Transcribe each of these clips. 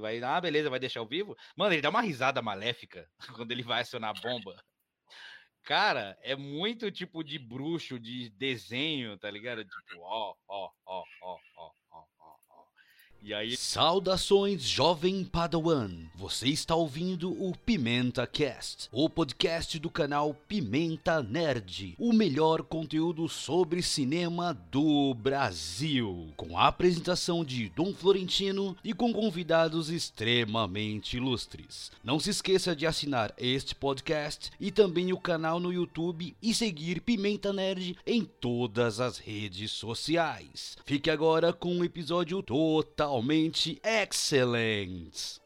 vai, ah, beleza, vai deixar ao vivo. Mano, ele dá uma risada maléfica quando ele vai acionar a bomba. Cara, é muito tipo de bruxo, de desenho, tá ligado? Tipo, ó, ó, ó, ó, ó. E aí... Saudações, jovem Padawan! Você está ouvindo o Pimenta Cast, o podcast do canal Pimenta Nerd, o melhor conteúdo sobre cinema do Brasil, com a apresentação de Dom Florentino e com convidados extremamente ilustres. Não se esqueça de assinar este podcast e também o canal no YouTube e seguir Pimenta Nerd em todas as redes sociais. Fique agora com um episódio total totalmente excelentes.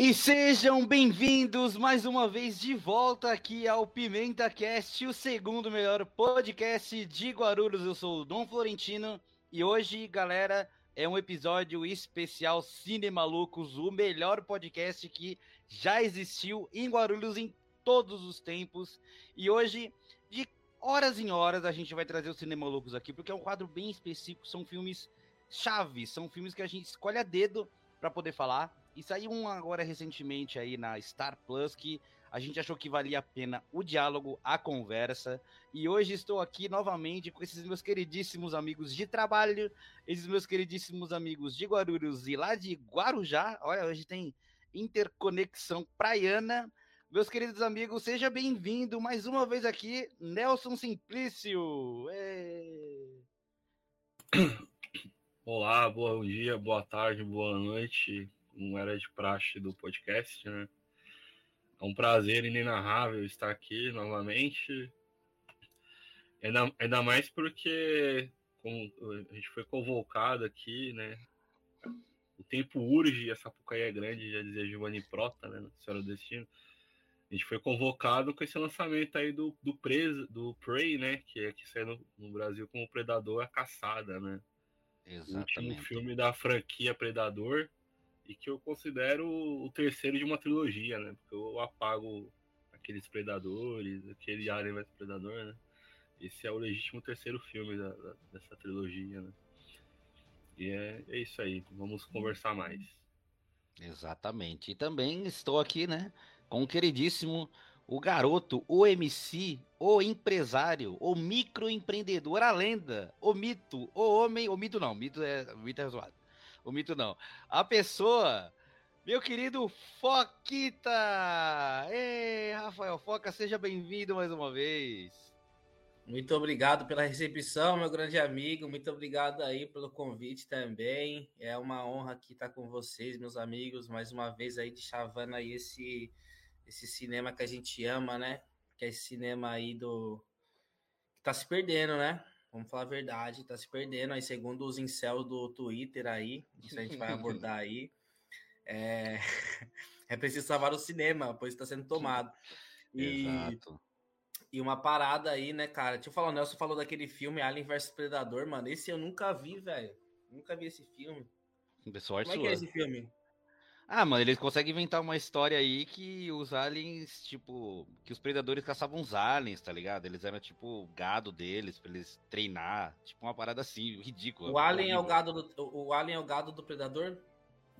E sejam bem-vindos mais uma vez de volta aqui ao Pimenta Cast, o segundo melhor podcast de Guarulhos. Eu sou o Dom Florentino e hoje, galera, é um episódio especial Cine Malucos, o melhor podcast que já existiu em Guarulhos em todos os tempos. E hoje, de horas em horas, a gente vai trazer o Cine Malucos aqui, porque é um quadro bem específico, são filmes chaves, são filmes que a gente escolhe a dedo para poder falar e saiu um agora recentemente aí na Star Plus que a gente achou que valia a pena o diálogo, a conversa. E hoje estou aqui novamente com esses meus queridíssimos amigos de trabalho, esses meus queridíssimos amigos de Guarulhos e lá de Guarujá. Olha, hoje tem interconexão praiana. Meus queridos amigos, seja bem-vindo mais uma vez aqui, Nelson Simplício. Êêê. Olá, bom dia, boa tarde, boa noite não era de praxe do podcast, né? É um prazer inenarrável estar aqui novamente. Ainda, ainda mais porque como a gente foi convocado aqui, né? O tempo urge, essa Sapucaí é grande, já dizia Giovanni Prota, né? Senhora do Destino. A gente foi convocado com esse lançamento aí do, do, Prey, do Prey, né? Que é que saiu no, no Brasil como Predador a Caçada, né? Exatamente. O último filme da franquia Predador e que eu considero o terceiro de uma trilogia, né? Porque eu apago aqueles predadores, aquele Alien vs Predador, né? Esse é o legítimo terceiro filme da, da, dessa trilogia, né? E é, é isso aí, vamos conversar mais. Exatamente. E também estou aqui, né, com o queridíssimo, o garoto, o MC, o empresário, o microempreendedor, a lenda, o mito, o homem, o mito não, mito é, mito é zoado o mito não. A pessoa, meu querido Foquita! Ei, Rafael Foca, seja bem-vindo mais uma vez. Muito obrigado pela recepção, meu grande amigo. Muito obrigado aí pelo convite também. É uma honra aqui estar com vocês, meus amigos, mais uma vez aí de chavando aí esse esse cinema que a gente ama, né? Que é esse cinema aí do que tá se perdendo, né? Vamos falar a verdade, tá se perdendo aí, segundo os incels do Twitter aí, isso a gente vai abordar aí. É, é preciso salvar o cinema, pois está sendo tomado. E, Exato. E uma parada aí, né, cara? Deixa eu falar, o Nelson falou daquele filme Alien vs Predador, mano. Esse eu nunca vi, velho. Nunca vi esse filme. Pessoal, Como é que é esse filme? Ah, mano, eles conseguem inventar uma história aí que os aliens, tipo, que os predadores caçavam os aliens, tá ligado? Eles eram tipo gado deles pra eles treinar, tipo uma parada assim, ridícula. O alien é o gado do o alien é o gado do predador?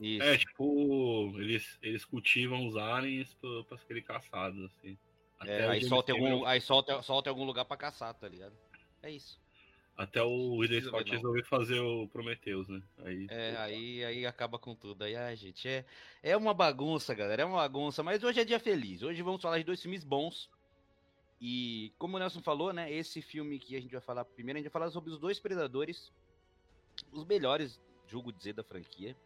Isso. É, tipo, eles, eles cultivam os aliens pra, pra serem caçados, assim. É, aí solta, algum, aí solta, solta algum lugar pra caçar, tá ligado? É isso. Até o Ridley Scott resolver fazer o Prometheus, né? Aí, é, aí, aí acaba com tudo. Aí, a gente, é, é uma bagunça, galera. É uma bagunça. Mas hoje é dia feliz. Hoje vamos falar de dois filmes bons. E como o Nelson falou, né? Esse filme que a gente vai falar primeiro, a gente vai falar sobre os dois Predadores. Os melhores, julgo dizer, da franquia.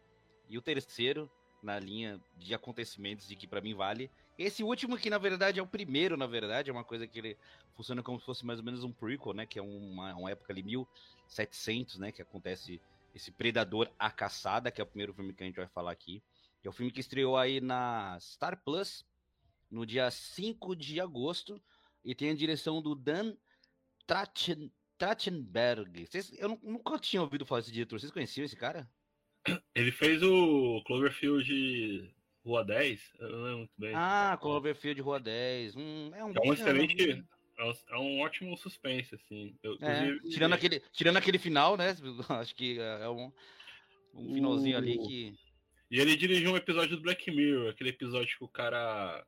E o terceiro, na linha de acontecimentos de que para mim vale. Esse último que na verdade é o primeiro, na verdade, é uma coisa que ele funciona como se fosse mais ou menos um prequel, né, que é uma, uma época ali 1700, né, que acontece esse Predador a Caçada, que é o primeiro filme que a gente vai falar aqui. Que é o filme que estreou aí na Star Plus no dia 5 de agosto e tem a direção do Dan Trachtenberg. Vocês, eu nunca tinha ouvido falar desse diretor. Vocês conheciam esse cara? Ele fez o Cloverfield Rua 10? Eu não lembro muito bem. Ah, Cloverfield Rua 10. Hum, é um, é um excelente. É um, é um, ótimo suspense, assim. Eu, é, tirando, aquele, tirando aquele final, né? Acho que é um, um finalzinho o... ali que. E ele dirigiu um episódio do Black Mirror, aquele episódio que o cara.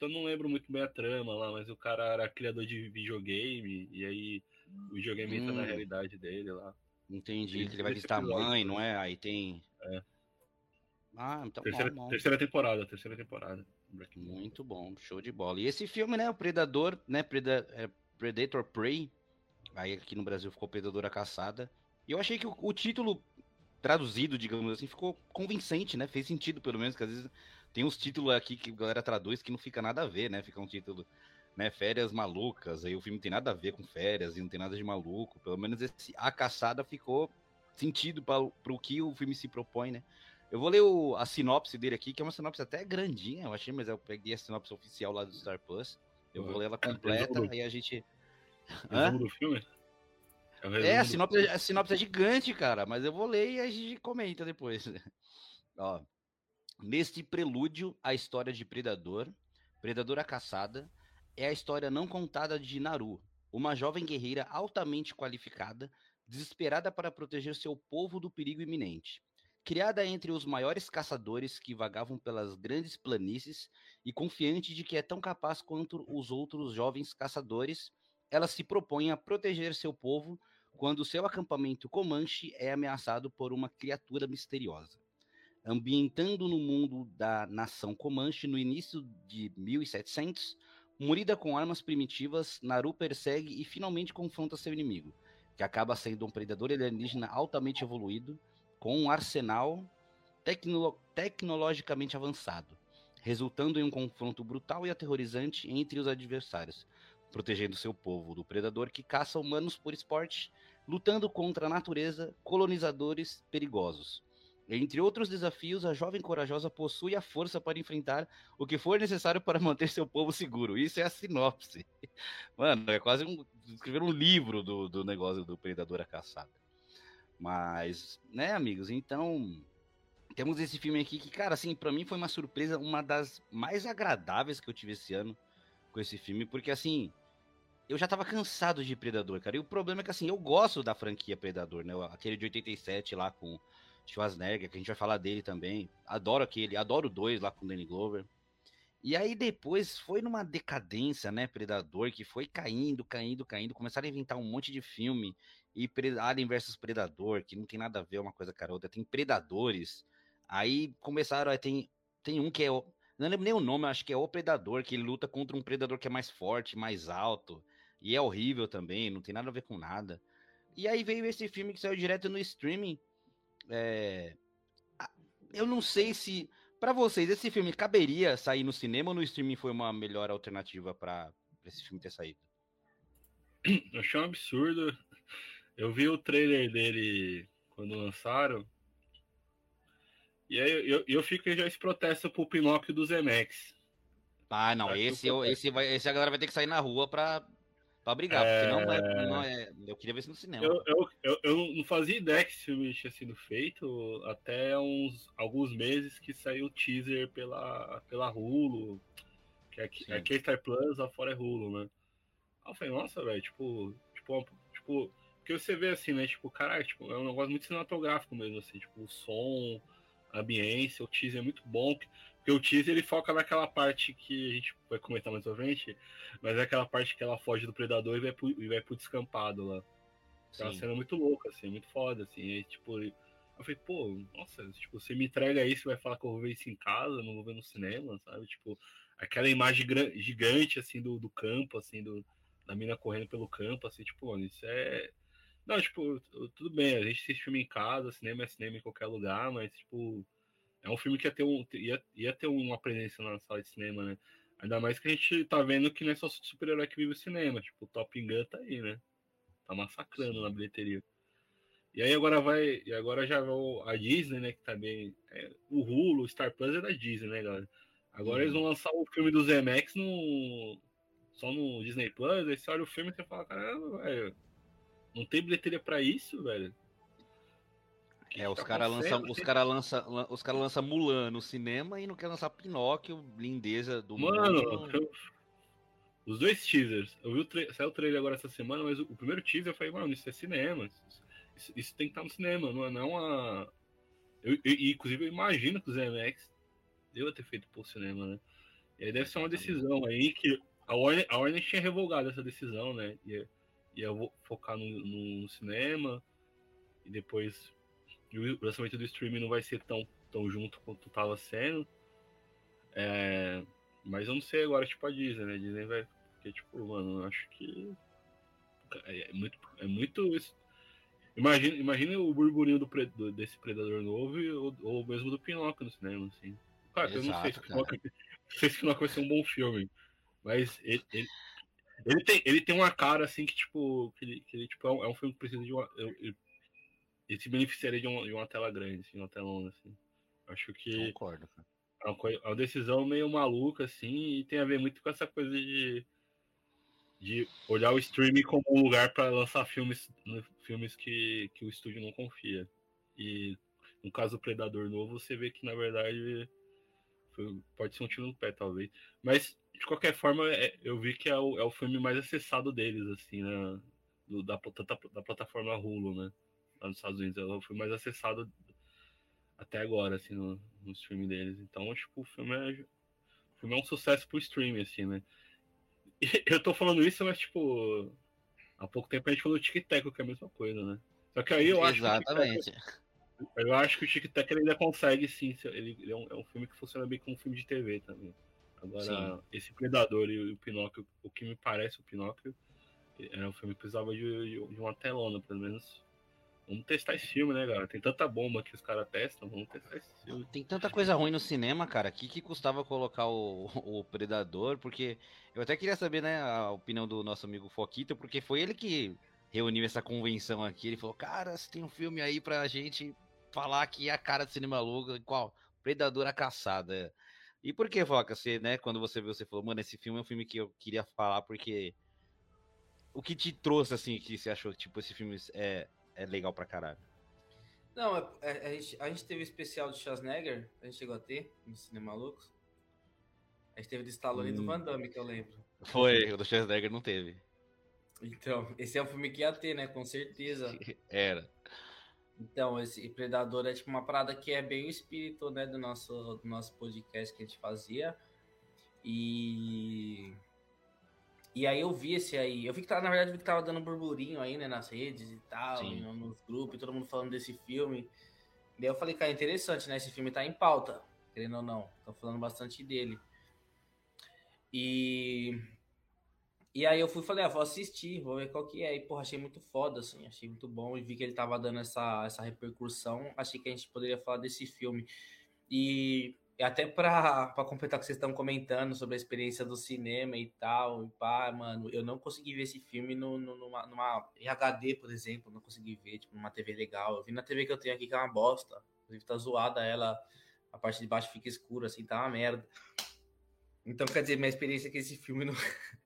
Eu não lembro muito bem a trama lá, mas o cara era criador de videogame, e aí o videogame hum. entra na hum. realidade dele lá. Entendi, ele, que ele vai visitar a mãe, não é? Aí tem. É. Ah, então terceira, bom, bom. terceira temporada, terceira temporada. Muito bom, show de bola. E esse filme, né, o Predador, né, Preda é Predator Prey, aí aqui no Brasil ficou Predador a Caçada. E eu achei que o, o título traduzido, digamos assim, ficou convincente, né? Fez sentido, pelo menos, que às vezes tem uns títulos aqui que a galera traduz que não fica nada a ver, né? Fica um título, né? Férias malucas, aí o filme tem nada a ver com férias e não tem nada de maluco. Pelo menos esse A Caçada ficou sentido para o que o filme se propõe, né? Eu vou ler o, a sinopse dele aqui, que é uma sinopse até grandinha, eu achei, mas eu peguei a sinopse oficial lá do Star Plus. Eu vou ler ela completa, aí a gente. Hã? do filme? É, é a sinopse, a sinopse é gigante, cara, mas eu vou ler e a gente comenta depois. Ó, neste prelúdio à história de Predador, Predadora Caçada, é a história não contada de Naru, uma jovem guerreira altamente qualificada, desesperada para proteger seu povo do perigo iminente. Criada entre os maiores caçadores que vagavam pelas grandes planícies e confiante de que é tão capaz quanto os outros jovens caçadores, ela se propõe a proteger seu povo quando seu acampamento Comanche é ameaçado por uma criatura misteriosa. Ambientando no mundo da nação Comanche no início de 1700, murida com armas primitivas, Naru persegue e finalmente confronta seu inimigo, que acaba sendo um predador alienígena altamente evoluído, com um arsenal tecno tecnologicamente avançado, resultando em um confronto brutal e aterrorizante entre os adversários, protegendo seu povo do predador que caça humanos por esporte, lutando contra a natureza, colonizadores perigosos. Entre outros desafios, a jovem corajosa possui a força para enfrentar o que for necessário para manter seu povo seguro. Isso é a sinopse. Mano, é quase um, escrever um livro do, do negócio do Predador a Caçada. Mas, né, amigos, então. Temos esse filme aqui que, cara, assim, para mim foi uma surpresa, uma das mais agradáveis que eu tive esse ano com esse filme, porque, assim, eu já tava cansado de Predador, cara. E o problema é que, assim, eu gosto da franquia Predador, né? Aquele de 87 lá com Schwarzenegger, que a gente vai falar dele também. Adoro aquele, adoro dois lá com Danny Glover. E aí depois foi numa decadência, né, Predador, que foi caindo, caindo, caindo. Começaram a inventar um monte de filme. E Alien versus Predador, que não tem nada a ver uma coisa com a outra. Tem Predadores. Aí começaram, aí tem, tem um que é... Não lembro nem o nome, acho que é o Predador, que luta contra um Predador que é mais forte, mais alto. E é horrível também, não tem nada a ver com nada. E aí veio esse filme que saiu direto no streaming. É... Eu não sei se. para vocês, esse filme caberia sair no cinema ou no streaming foi uma melhor alternativa para esse filme ter saído? Eu achei um absurdo. Eu vi o trailer dele quando lançaram. E aí eu, eu, eu fico já esse protesto pro Pinóquio do Zemex. Ah, não, esse, eu, esse, vai, esse a galera vai ter que sair na rua pra, Pra brigar, é... porque não é, não é. Eu queria ver isso no cinema. Eu, eu, eu, eu, não fazia ideia que esse filme tinha sido feito até uns alguns meses que saiu o teaser pela, pela Hulu. Que aqui, aqui é Star Plus, lá fora é Hulu, né? Aí eu falei, nossa, velho, tipo, tipo, tipo. Porque você vê assim, né? Tipo, caralho, tipo, é um negócio muito cinematográfico mesmo, assim, tipo, o som, a ambiência, o teaser é muito bom. Porque o teaser ele foca naquela parte que a gente vai comentar mais pra frente, mas é aquela parte que ela foge do predador e vai pro, e vai pro descampado lá. É uma cena muito louca, assim, muito foda, assim. E, tipo, eu falei, pô, nossa, tipo, você me entrega isso, vai falar que eu vou ver isso em casa, não vou ver no cinema, sabe? Tipo, aquela imagem gigante, assim, do, do campo, assim, do, da mina correndo pelo campo, assim, tipo, mano, isso é. Não, tipo, tudo bem, a gente assiste filme em casa, cinema é cinema em qualquer lugar, mas, tipo, é um filme que ia ter, um, ia, ia ter uma presença na sala de cinema, né? Ainda mais que a gente tá vendo que não é só super-herói que vive o cinema. Tipo, o Top Gun tá aí, né? Tá massacrando Sim. na bilheteria. E aí agora vai. E agora já vai a Disney, né? Que tá bem. É, o Hulu, o Star Plus é da Disney, né, galera? Agora eles vão lançar o filme do Zemex no. Só no Disney Plus. Aí você olha o filme e você fala, caramba, velho. Não tem bilheteria para isso, velho. É, os caras lançam, os cara lança, os cara lança Mulan no cinema e não quer lançar Pinóquio, lindeza do Mano, eu, os dois teasers. Eu vi o tra saiu o trailer agora essa semana, mas o, o, primeiro teaser eu falei, mano, isso é cinema. Isso, isso tem que estar no cinema, não é não uma. Eu, eu, inclusive, eu imagino que o ZMX deva ter feito por cinema, né? E aí deve ser uma decisão aí que a Warner, a Warner tinha revogado essa decisão, né? Ia, ia focar no, no cinema e depois o lançamento do streaming não vai ser tão, tão junto quanto estava sendo. É, mas eu não sei agora, tipo a Disney, né? A Disney vai. Porque, tipo, mano, eu acho que. É, é muito. É muito imagina, imagina o burburinho do, do, desse Predador novo ou, ou mesmo do Pinóquio no cinema, assim. Cara, Exato, eu não sei se, Pinóquio, não sei se Pinóquio vai ser um bom filme. Mas ele, ele, ele, tem, ele tem uma cara assim que, tipo, que ele, que ele tipo, é um, é um filme que precisa de uma. Eu, ele se beneficiaria de uma, de uma tela grande, assim, uma telona, assim. Acho que. Concordo, cara. É uma, coisa, é uma decisão meio maluca, assim, e tem a ver muito com essa coisa de, de olhar o streaming como um lugar para lançar filmes, né, filmes que, que o estúdio não confia. E no caso do Predador novo, você vê que na verdade foi, pode ser um tiro no pé, talvez. Mas, de qualquer forma, é, eu vi que é o, é o filme mais acessado deles, assim, né? Do, da, da, da plataforma Hulu, né? lá nos Estados Unidos. Ela foi mais acessada até agora, assim, no, no streaming deles. Então, tipo, o filme é, o filme é um sucesso pro streaming, assim, né? E eu tô falando isso, mas, tipo, há pouco tempo a gente falou do Tic Tac, que é a mesma coisa, né? Só que aí eu acho Exatamente. que. Eu acho que o Tic Tac ainda consegue, sim. Ele, ele é, um, é, um, filme que funciona bem como um filme de TV também. Agora, sim. esse Predador e o Pinóquio, o que me parece o Pinóquio, era um filme que precisava de, de, uma telona, pelo menos Vamos testar esse filme, né, galera? Tem tanta bomba que os caras testam, vamos testar esse filme. Tem tanta coisa ruim no cinema, cara. O que, que custava colocar o, o Predador? Porque eu até queria saber, né, a opinião do nosso amigo Foquito, porque foi ele que reuniu essa convenção aqui. Ele falou, cara, você tem um filme aí pra gente falar que é a cara do cinema louco. Qual? Predador a Caçada. E por que, Foca? Você, né, quando você viu, você falou, mano, esse filme é um filme que eu queria falar porque... O que te trouxe, assim, que você achou que, tipo, esse filme é é legal pra caralho. Não, a, é, é, a, gente, a gente teve o especial de Schwarzenegger, a gente chegou a ter no Cinema Loucos. A gente teve do Stallone hum. e do hum. Van Damme, que eu lembro. Foi, o do Schwarzenegger não teve. Então, esse é um filme que ia ter, né? Com certeza. Era. Então, esse Predador é tipo uma parada que é bem o espírito, né, do nosso, do nosso podcast que a gente fazia. E e aí eu vi esse aí. Eu vi que tava, na verdade, vi que tava dando burburinho aí, né, nas redes e tal, nos grupos, todo mundo falando desse filme. Daí eu falei, cara, interessante, né? Esse filme tá em pauta, querendo ou não. Tô falando bastante dele. E. E aí eu fui falei, ah, vou assistir, vou ver qual que é. E, porra, achei muito foda, assim, achei muito bom. E vi que ele tava dando essa, essa repercussão. Achei que a gente poderia falar desse filme. E até para completar o que vocês estão comentando sobre a experiência do cinema e tal, e pá, mano, eu não consegui ver esse filme no, no, numa, numa HD, por exemplo, não consegui ver, tipo, numa TV legal. Eu vi na TV que eu tenho aqui, que é uma bosta. Inclusive, tá zoada ela, a parte de baixo fica escura, assim, tá uma merda. Então, quer dizer, minha experiência com esse filme não...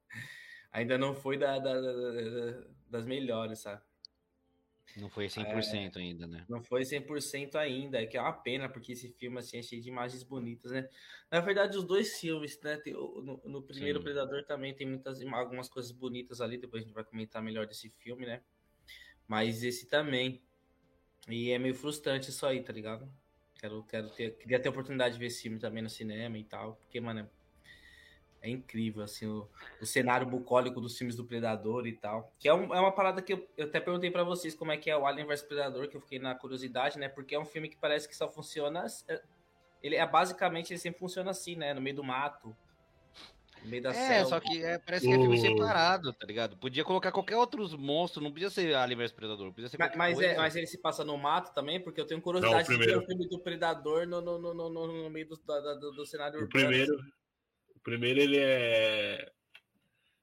ainda não foi da, da, da, das melhores, sabe? Não foi 100% é, ainda, né? Não foi 100% ainda, que é uma pena, porque esse filme assim, é cheio de imagens bonitas, né? Na verdade, os dois filmes, né? Tem, no, no, primeiro Sim. Predador também tem muitas, algumas coisas bonitas ali, depois a gente vai comentar melhor desse filme, né? Mas esse também. E é meio frustrante isso aí, tá ligado? Quero, quero ter, queria ter a oportunidade de ver esse filme também no cinema e tal, porque, mano, é incrível, assim, o, o, cenário bucólico dos filmes do Predador e tal. Que é, um, é uma parada que eu, eu até perguntei para vocês como é que é o Alien vs Predador, que eu fiquei na curiosidade, né? Porque é um filme que parece que só funciona. É, ele é basicamente, ele sempre funciona assim, né? No meio do mato. No meio da é, selva. só que é, parece que é filme separado, tá ligado? Podia colocar qualquer outro monstro, não podia ser Alien vs Predador, podia ser mas, mas, é, mas, ele se passa no mato também, porque eu tenho curiosidade não, de ver o filme do Predador no, no, no, no, no meio do, do, do, do cenário o urbano. Primeiro, assim. O primeiro, ele é.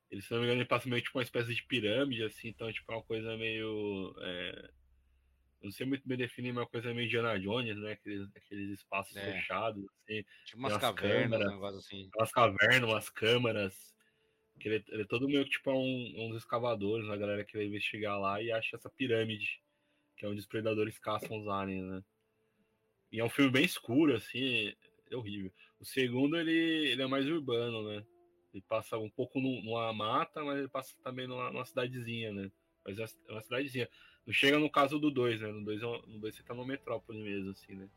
Ele, se não me engano, ele passa meio tipo uma espécie de pirâmide, assim, então, tipo, é uma coisa meio. É... Não sei muito bem definir, mas é uma coisa meio Diana Jones, né? Aqueles, aqueles espaços é. fechados, assim. Tipo umas cavernas, câmeras, um negócio assim. Umas cavernas, umas câmaras. Que ele, ele é todo meio que tipo um, uns escavadores, a galera que vai investigar lá e acha essa pirâmide, que é onde os predadores caçam os aliens, né? E é um filme bem escuro, assim, é horrível. O segundo, ele, ele é mais urbano, né? Ele passa um pouco numa mata, mas ele passa também numa, numa cidadezinha, né? Mas é uma cidadezinha. Não chega no caso do 2, né? No 2 é no dois você tá no metrópole mesmo, assim, né?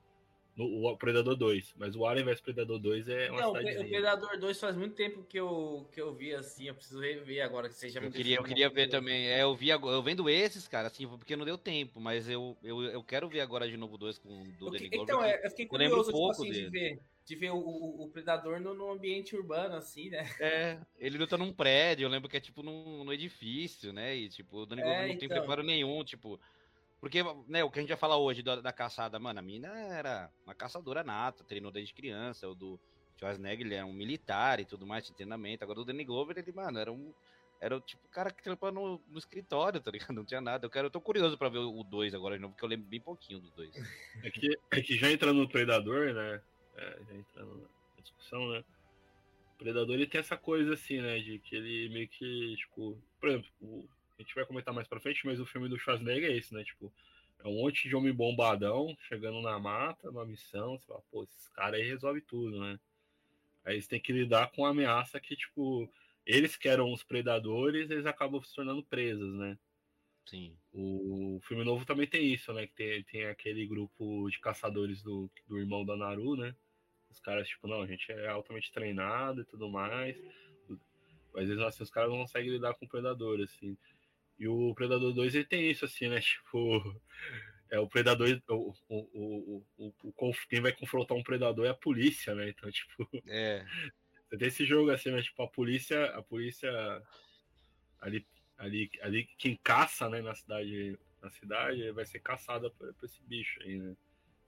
No, o Predador 2. Mas o Alien vs Predador 2 é uma Não, cidadezinha. o Predador 2 faz muito tempo que eu, que eu vi, assim. Eu preciso rever agora que seja eu queria Eu queria ver também. É, eu vi agora, eu vendo esses, cara, assim, porque não deu tempo. Mas eu, eu, eu quero ver agora de novo dois com do Danny Então, é, eu fiquei curioso, eu tipo, assim, de ver de ver o, o, o predador no, no, ambiente urbano, assim, né? É, ele luta num prédio, eu lembro que é tipo num, num edifício, né? E tipo, o Danny é, não então... tem preparo nenhum, tipo. Porque, né, o que a gente vai falar hoje da, da, caçada, mano, a mina era uma caçadora nata, treinou desde criança, o do Schwarzenegger, ele é um militar e tudo mais, de treinamento. Agora o Danny Glover, ele, mano, era um. Era o tipo cara que trampa no, no escritório, tá ligado? Não tinha nada. Eu quero, eu tô curioso pra ver o 2 agora de novo, porque eu lembro bem pouquinho do 2. É que, é que já entrando no Predador, né? É, já entrando na discussão, né? O Predador ele tem essa coisa assim, né? De que ele meio que, tipo, por exemplo, o, a gente vai comentar mais pra frente, mas o filme do Schwarzenegger é esse, né? Tipo, é um monte de homem bombadão chegando na mata, numa missão, você fala, pô, esses caras aí resolve tudo, né? Aí eles têm que lidar com a ameaça que, tipo, eles que eram os predadores, eles acabam se tornando presos, né? Sim. O filme novo também tem isso, né? Que tem, tem aquele grupo de caçadores do, do irmão da Naru, né? Os caras, tipo, não, a gente é altamente treinado e tudo mais. Mas vezes assim, os caras não conseguem lidar com o Predador, assim. E o Predador 2 ele tem isso, assim, né? Tipo, é o Predador. O, o, o, o, o, quem vai confrontar um Predador é a polícia, né? Então, tipo. É. Você tem esse jogo assim, né? Tipo, a polícia. A polícia ali, ali, ali quem caça, né, na cidade, na cidade vai ser caçada por, por esse bicho aí, né?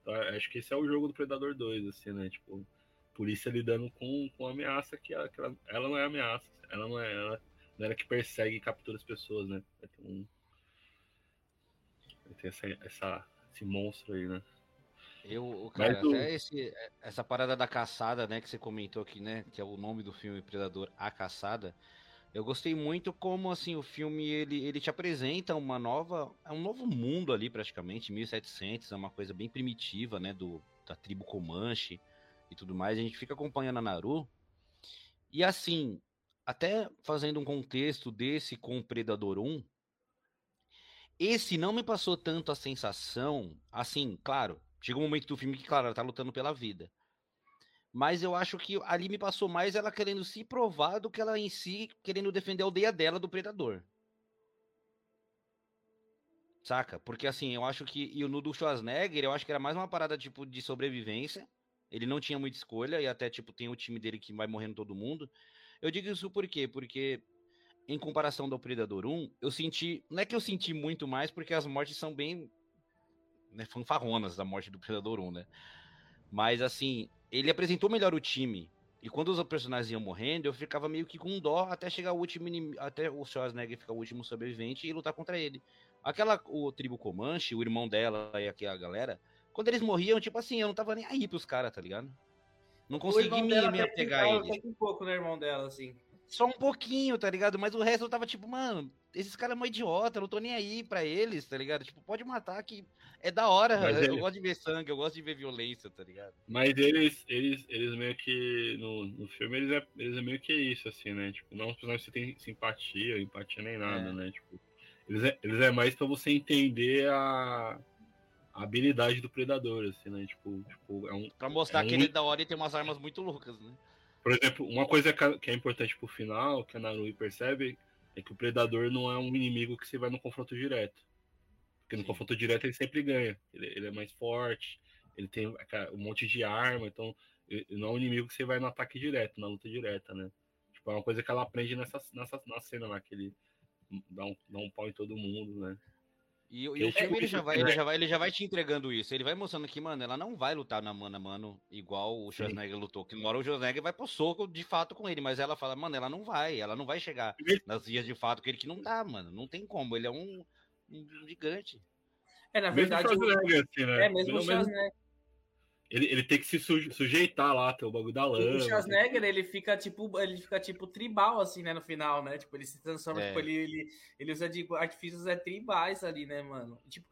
Então, acho que esse é o jogo do Predador 2, assim, né? Tipo, polícia lidando com, com ameaça que ela, que ela, ela não é ameaça, ela não é ela, não é ela que persegue e captura as pessoas, né? Vai ter um. Vai ter essa, essa, esse monstro aí, né? Eu, cara, Mas, até esse, essa parada da caçada, né, que você comentou aqui, né, que é o nome do filme Predador, A Caçada, eu gostei muito como assim o filme ele, ele te apresenta uma nova, é um novo mundo ali praticamente, 1700, é uma coisa bem primitiva, né, do da tribo Comanche e tudo mais. A gente fica acompanhando a Naru. E assim, até fazendo um contexto desse com o Predador 1, esse não me passou tanto a sensação, assim, claro, chega um momento do filme que, claro, ela tá lutando pela vida. Mas eu acho que ali me passou mais ela querendo se provar do que ela em si querendo defender a aldeia dela do predador. Saca? Porque assim, eu acho que. E o no do Schwarzenegger, eu acho que era mais uma parada tipo de sobrevivência. Ele não tinha muita escolha, e até tipo, tem o time dele que vai morrendo todo mundo. Eu digo isso por quê? Porque, em comparação do Predador 1, eu senti. Não é que eu senti muito mais, porque as mortes são bem. Né, fanfarronas da morte do Predador 1, né? Mas assim, ele apresentou melhor o time. E quando os personagens iam morrendo, eu ficava meio que com dó até chegar o último até o Schwarzenegger ficar o último sobrevivente e lutar contra ele. Aquela o tribo Comanche, o irmão dela e aqui a galera, quando eles morriam, tipo assim, eu não tava nem aí pros caras, tá ligado? Não consegui me, me apegar a eles. um pouco no irmão dela, assim. Só um pouquinho, tá ligado? Mas o resto eu tava tipo, mano, esses caras são idiota, eu não tô nem aí pra eles, tá ligado? Tipo, pode matar que é da hora. Mas eu gosto de ver sangue, eu gosto de ver violência, tá ligado? Mas eles, eles, eles meio que. No, no filme, eles é, eles é meio que isso, assim, né? Tipo, não que você tem simpatia, empatia nem nada, é. né? Tipo, eles é, eles é mais pra você entender a, a habilidade do predador, assim, né? Tipo, tipo é um. Pra mostrar é que ele é da hora e tem umas armas muito loucas, né? Por exemplo, uma coisa que é importante pro final, que a Narui percebe, é que o predador não é um inimigo que você vai no confronto direto. Porque no Sim. confronto direto ele sempre ganha. Ele, ele, é mais forte, ele tem um monte de arma, então não é um inimigo que você vai no ataque direto, na luta direta, né? Tipo, é uma coisa que ela aprende nessa, nessa na cena lá, que ele dá um, dá um pau em todo mundo, né? E, e o filme ele já, vai, ele, já vai, ele já vai te entregando isso. Ele vai mostrando que, mano, ela não vai lutar na mano a mano igual o Schwarzenegger Sim. lutou. Que uma hora o Schwarzenegger vai pro soco de fato com ele, mas ela fala, mano, ela não vai, ela não vai chegar nas vias de fato com ele, que não dá, mano. Não tem como. Ele é um, um gigante. É, na verdade. Mesmo o... assim, né? É, mesmo o Schwarzenegger. Ele, ele tem que se sujeitar lá, ter o bagulho da lama. O Schwarzenegger, ele fica tipo, ele fica tipo tribal, assim, né, no final, né? Tipo, ele se transforma, é. tipo, ele, ele, ele usa de artifícios é, tribais ali, né, mano? Tipo,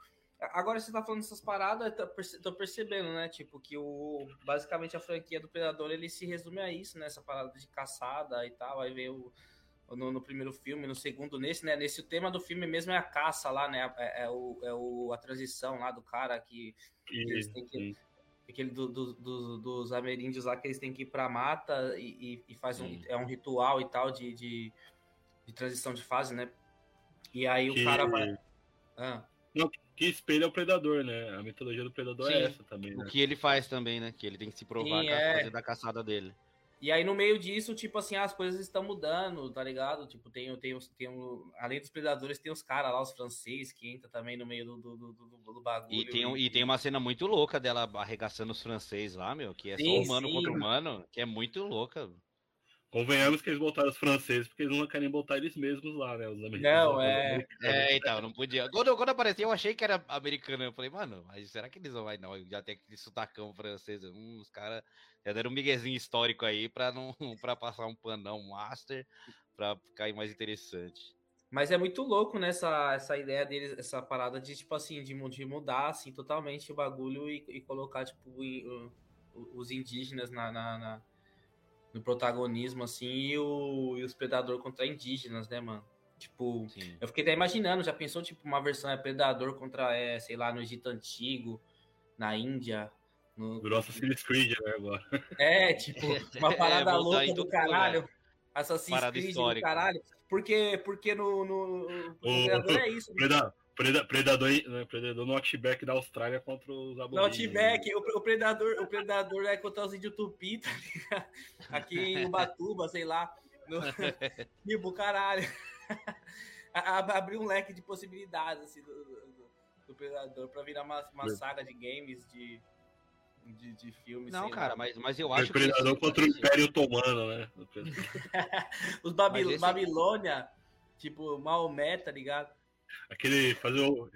agora você tá falando dessas paradas, eu tô percebendo, né? Tipo, que o. Basicamente a franquia do Predador ele se resume a isso, né? Essa parada de caçada e tal. Aí vem o. No, no, primeiro filme, no segundo, nesse, né? Nesse o tema do filme mesmo é a caça lá, né? É, é o, é o, a transição lá do cara que, que eles têm que, aquele do, do, do, dos ameríndios lá que eles têm que ir pra mata e, e faz um, é um ritual e tal de, de, de, transição de fase, né? E aí que... o cara vai. Ah. Não, que espelha o predador, né? A metodologia do predador é Sim. é essa também. Né? O que ele faz também, né? Que ele tem que se provar Sim, é... da caçada dele. E aí, no meio disso, tipo assim, as coisas estão mudando, tá ligado? Tipo, tem, tem, tem um, além dos predadores, tem os caras lá, os franceses, que entra também no meio do, do, do, do bagulho. E tem, e tem uma cena muito louca dela arregaçando os franceses lá, meu, que é sim, só humano sim. contra humano, que é muito louca. Convenhamos que eles botaram os franceses porque eles não querem botar eles mesmos lá, né? Os americanos. Não, é. É, então, não podia. Quando, quando apareceu, eu achei que era americano. Eu falei, mano, mas será que eles vão vai? Não, já tem aquele sotacão francês. Hum, os caras já deram um miguezinho histórico aí pra, não, pra passar um panão master, pra ficar mais interessante. Mas é muito louco nessa né, essa ideia deles, essa parada de, tipo assim, de, de mudar assim, totalmente o bagulho e, e colocar, tipo, os indígenas na, na, na no protagonismo, assim, e, o, e os Predador contra indígenas, né, mano? Tipo, Sim. eu fiquei até imaginando, já pensou, tipo, uma versão é Predador contra, é, sei lá, no Egito Antigo, na Índia. No... Nosso Assassin's Creed, né, agora. É, tipo, uma parada é, louca do caralho. Né? Assassin's Creed do caralho. Porque, porque no, no, no o, Predador é isso. Predador, Predador, né, Predador no Outback da Austrália contra os aborígenes. No Outback, o, o, Predador, o Predador é contra os índios tupi, tá Aqui em Ubatuba, sei lá. No... tipo, caralho. Abriu um leque de possibilidades assim, do, do, do Predador pra virar uma, uma saga de games, de, de, de filmes. Não, cara, mas, mas eu acho o Predador que... contra o Império Otomano, né? os Babil esse... Babilônia, tipo, Maomé, tá ligado? Aquele. Fazer o.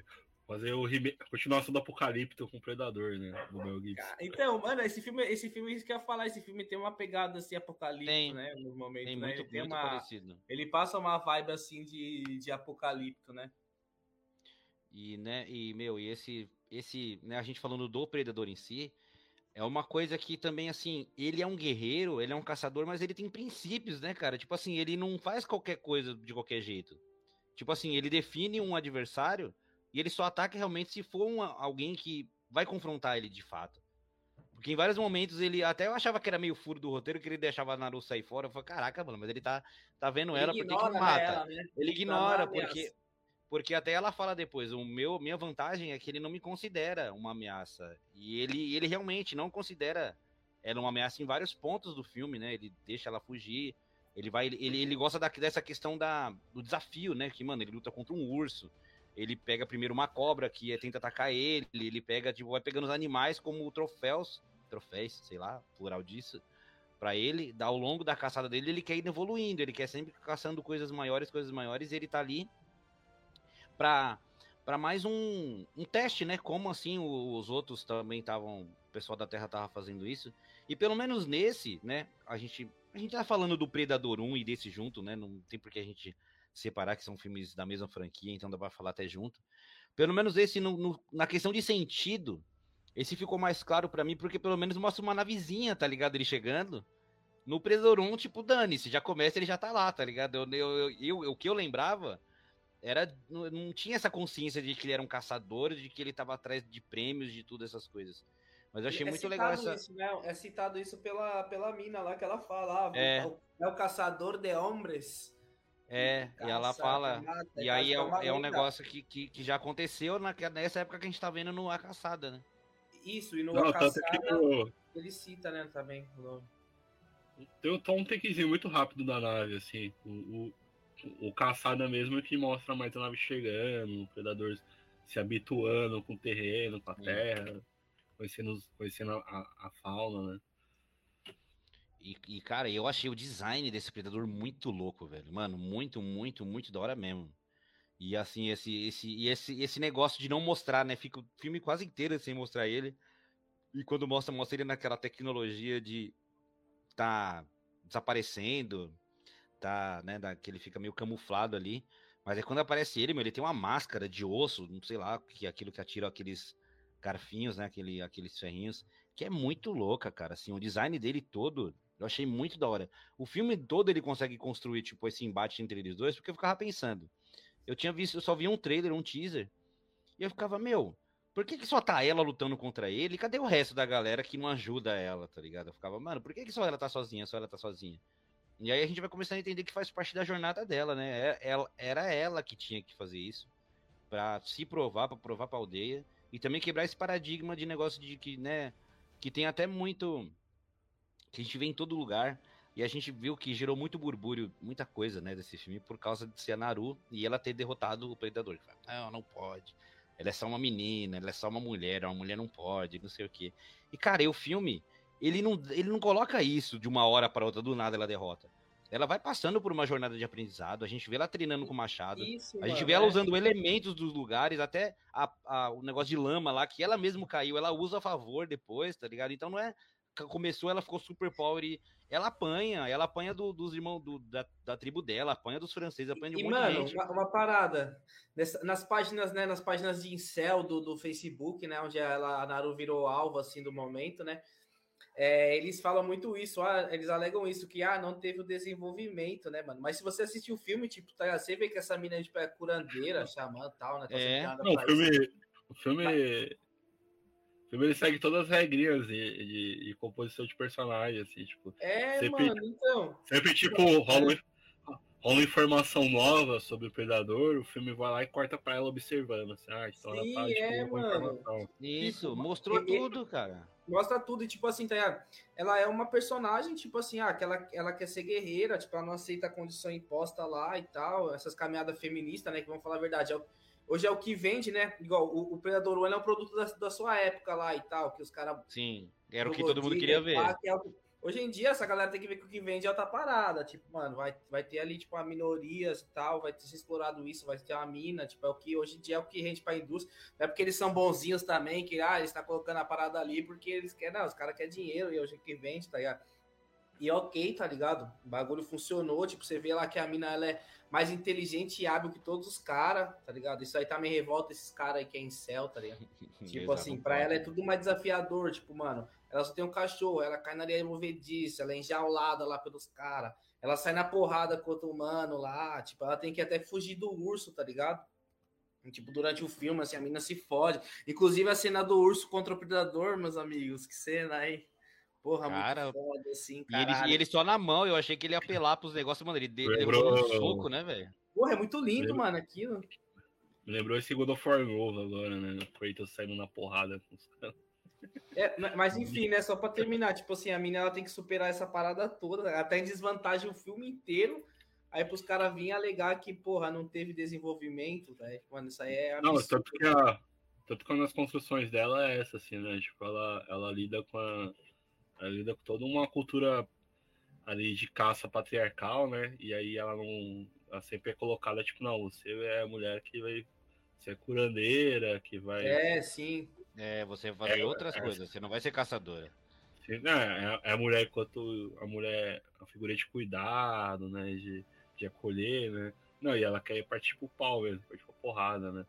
Fazer o a continuação do Apocalipto com o Predador, né? Do Mel Gibson. Então, mano, esse filme, esse filme, isso que eu ia falar, esse filme tem uma pegada assim, apocalipse, tem, né? No momento, tem né? Muito, ele tem muito uma, parecido. Ele passa uma vibe assim de, de apocalipto, né? E, né, e, meu, e esse, esse, né, a gente falando do Predador em si, é uma coisa que também, assim, ele é um guerreiro, ele é um caçador, mas ele tem princípios, né, cara? Tipo assim, ele não faz qualquer coisa de qualquer jeito. Tipo assim, ele define um adversário e ele só ataca realmente se for um, alguém que vai confrontar ele de fato. Porque em vários momentos ele até eu achava que era meio furo do roteiro que ele deixava a Naru sair fora. Eu falei, caraca, mano, mas ele tá, tá vendo ela porque que mata. Ela, né? Ele ignora porque porque até ela fala depois, o meu minha vantagem é que ele não me considera uma ameaça. E ele ele realmente não considera ela uma ameaça em vários pontos do filme, né? Ele deixa ela fugir. Ele vai, ele, ele gosta da, dessa questão da, do desafio, né? Que, mano, ele luta contra um urso. Ele pega primeiro uma cobra que tenta atacar ele. Ele pega, tipo, vai pegando os animais como troféus, troféus, sei lá, plural disso, para ele. Ao longo da caçada dele, ele quer ir evoluindo. Ele quer sempre caçando coisas maiores, coisas maiores. E ele tá ali pra, pra mais um, um teste, né? Como assim os outros também estavam. O pessoal da Terra tava fazendo isso. E pelo menos nesse, né? A gente a gente tá falando do Predador 1 e desse junto, né? Não tem por que a gente separar que são filmes da mesma franquia, então dá pra falar até junto. Pelo menos esse, no, no, na questão de sentido, esse ficou mais claro para mim, porque pelo menos mostra uma navezinha, tá ligado? Ele chegando. No Predador 1, tipo, dane-se, já começa, ele já tá lá, tá ligado? Eu, eu, eu, eu, o que eu lembrava era. Não, não tinha essa consciência de que ele era um caçador, de que ele tava atrás de prêmios, de tudo essas coisas. Mas eu achei é muito legal essa. Isso, né? É citado isso pela, pela mina lá que ela fala. Ah, é. é o caçador de hombres. É, Caça, e ela fala. Mata, e aí é, é, um negócio que, que, que, já aconteceu na, nessa época que a gente tá vendo no A Caçada, né? Isso, e no Não, A Caçada eu... ele cita, né, também o nome. Tem, tem um takezinho muito rápido da nave, assim. O, o, o caçada mesmo é que mostra mais a nave chegando, o predador se habituando com o terreno, com a terra conhecendo, conhecendo a, a fauna, né? E, e, cara, eu achei o design desse predador muito louco, velho. Mano, muito, muito, muito da hora mesmo. E assim, esse, esse, esse, esse negócio de não mostrar, né? Fica o filme quase inteiro sem mostrar ele. E quando mostra, mostra ele naquela tecnologia de tá desaparecendo, tá, né, da, que ele fica meio camuflado ali. Mas é quando aparece ele, meu, ele tem uma máscara de osso, não sei lá, que é aquilo que atira aqueles garfinhos, né, aquele, aqueles ferrinhos, que é muito louca, cara, assim, o design dele todo, eu achei muito da hora. O filme todo ele consegue construir, tipo, esse embate entre eles dois, porque eu ficava pensando, eu tinha visto, eu só vi um trailer, um teaser, e eu ficava, meu, por que, que só tá ela lutando contra ele? Cadê o resto da galera que não ajuda ela, tá ligado? Eu ficava, mano, por que, que só ela tá sozinha? Só ela tá sozinha. E aí a gente vai começar a entender que faz parte da jornada dela, né? É, era ela que tinha que fazer isso para se provar, para provar pra aldeia e também quebrar esse paradigma de negócio de que, né, que tem até muito que a gente vê em todo lugar e a gente viu que gerou muito burbúrio, muita coisa, né, desse filme por causa de ser a Naru e ela ter derrotado o predador. Não, não pode ela é só uma menina, ela é só uma mulher, uma mulher não pode, não sei o quê. E, cara, e o filme, ele não, ele não coloca isso de uma hora para outra, do nada ela derrota. Ela vai passando por uma jornada de aprendizado, a gente vê ela treinando com machado, isso, a gente mano, vê ela é. usando elementos dos lugares, até a, a, o negócio de lama lá, que ela mesmo caiu, ela usa a favor depois, tá ligado? Então não é começou, ela ficou super power e ela apanha, ela apanha do, dos irmãos do, da, da, tribo dela, apanha dos franceses, apanha de um e, monte mano. Uma, uma parada, Nessa, nas páginas, né, nas páginas de incel do, do Facebook, né, onde ela, a Naru virou alvo, assim, do momento, né, é, eles falam muito isso, ah, eles alegam isso, que, ah, não teve o desenvolvimento, né, mano, mas se você assistir o filme, tipo, tá, você vê que essa mina, tipo, é curandeira, xamã e tal, né, tá é. Não, o filme, o filme... Mas filme ele segue todas as regrinhas de, de, de, composição de personagem, assim, tipo. É, sempre, mano, então. Sempre, tipo, rola, rola informação nova sobre o predador, o filme vai lá e corta pra ela observando, assim, ah, então Sim, ela tá, tipo, é, mano. Isso, tipo, mostrou e, tudo, cara. Mostra tudo, e tipo assim, tá Ela é uma personagem, tipo assim, ah, que ela, ela quer ser guerreira, tipo, ela não aceita a condição imposta lá e tal, essas caminhadas feministas, né, que vamos falar a verdade, é o Hoje é o que vende, né? Igual o, o Predador One é um produto da, da, sua época lá e tal, que os caras. Sim, era o que todo mundo queria ver. Pá, que é o, hoje em dia, essa galera tem que ver que o que vende é outra parada. Tipo, mano, vai, vai ter ali, tipo, a minorias e tal, vai ter explorado isso, vai ter uma mina, tipo, é o que hoje em dia é o que rende pra indústria. Não é porque eles são bonzinhos também, que, ah, eles estão tá colocando a parada ali porque eles querem, não, os caras querem dinheiro e hoje é que vende, tá ligado? E ok, tá ligado? O bagulho funcionou, tipo, você vê lá que a mina, ela é mais inteligente e hábil que todos os caras, tá ligado? Isso aí tá me revolta esses caras aí que é em céu, tá ligado? tipo assim, pra ela é tudo mais desafiador, tipo, mano, ela só tem um cachorro, ela cai na areia movediça, ela é enjaulada lá pelos caras, ela sai na porrada contra o humano lá, tipo, ela tem que até fugir do urso, tá ligado? Tipo, durante o filme, assim, a mina se fode. Inclusive a cena do urso contra o predador, meus amigos, que cena aí. Porra, cara, muito foda, assim, e ele, e ele, só na mão, eu achei que ele ia apelar pros negócios, mano. Ele deu um soco, né, velho? Porra, é muito lindo, Lembrou... mano, aquilo. Lembrou esse God of War novo agora, né? O Kratos saindo na porrada com os caras. É, mas enfim, né? Só pra terminar, tipo assim, a mina ela tem que superar essa parada toda, até em desvantagem o filme inteiro. Aí pros caras virem alegar que, porra, não teve desenvolvimento, né? Mano, isso aí é. Absurdo. Não, tanto que, a, tanto que uma das construções dela é essa, assim, né? Tipo, ela, ela lida com a ela lida com toda uma cultura ali de caça patriarcal, né? E aí ela não. Ela sempre é colocada, tipo, não, você é a mulher que vai ser curandeira, que vai. É, sim. É, você vai fazer é, outras é, coisas, você não vai ser caçadora. Não, é, é, a mulher enquanto a mulher, a figura de cuidado, né? De, de acolher, né? Não, e ela quer partir pro pau mesmo, partir pra porrada, né?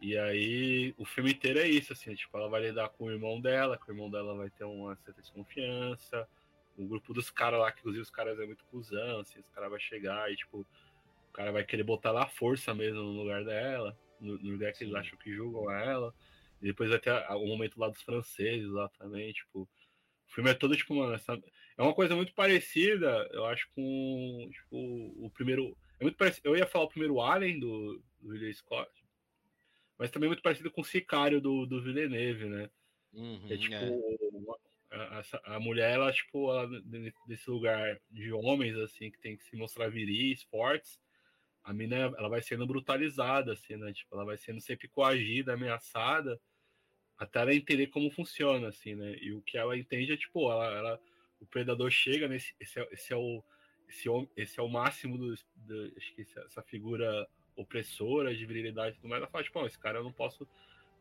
E aí o filme inteiro é isso, assim, tipo, ela vai lidar com o irmão dela, que o irmão dela vai ter uma certa desconfiança. O grupo dos caras lá, que inclusive os caras é muito cuzão, assim, os caras vai chegar e, tipo, o cara vai querer botar lá a força mesmo no lugar dela, no, no lugar que eles acham que julgam ela. E depois vai ter o momento lá dos franceses lá também, tipo. O filme é todo, tipo, mano, essa... é uma coisa muito parecida, eu acho, com tipo, o primeiro. É muito parecido. Eu ia falar o primeiro Alien do, do Ridley Scott, mas também muito parecido com o Sicário do, do Villeneuve, né? Uhum, é tipo, é. A, a, mulher, ela, tipo, ela, desse lugar de homens, assim, que tem que se mostrar viris, fortes, a mina, ela vai sendo brutalizada, assim, né? Tipo, ela vai sendo sempre coagida, ameaçada, até ela entender como funciona, assim, né? E o que ela entende é, tipo, ela, ela o predador chega nesse, esse é, esse é o esse, esse é o máximo do, do acho que essa figura opressora, de virilidade e tudo mais, ela fala, tipo, esse cara eu não posso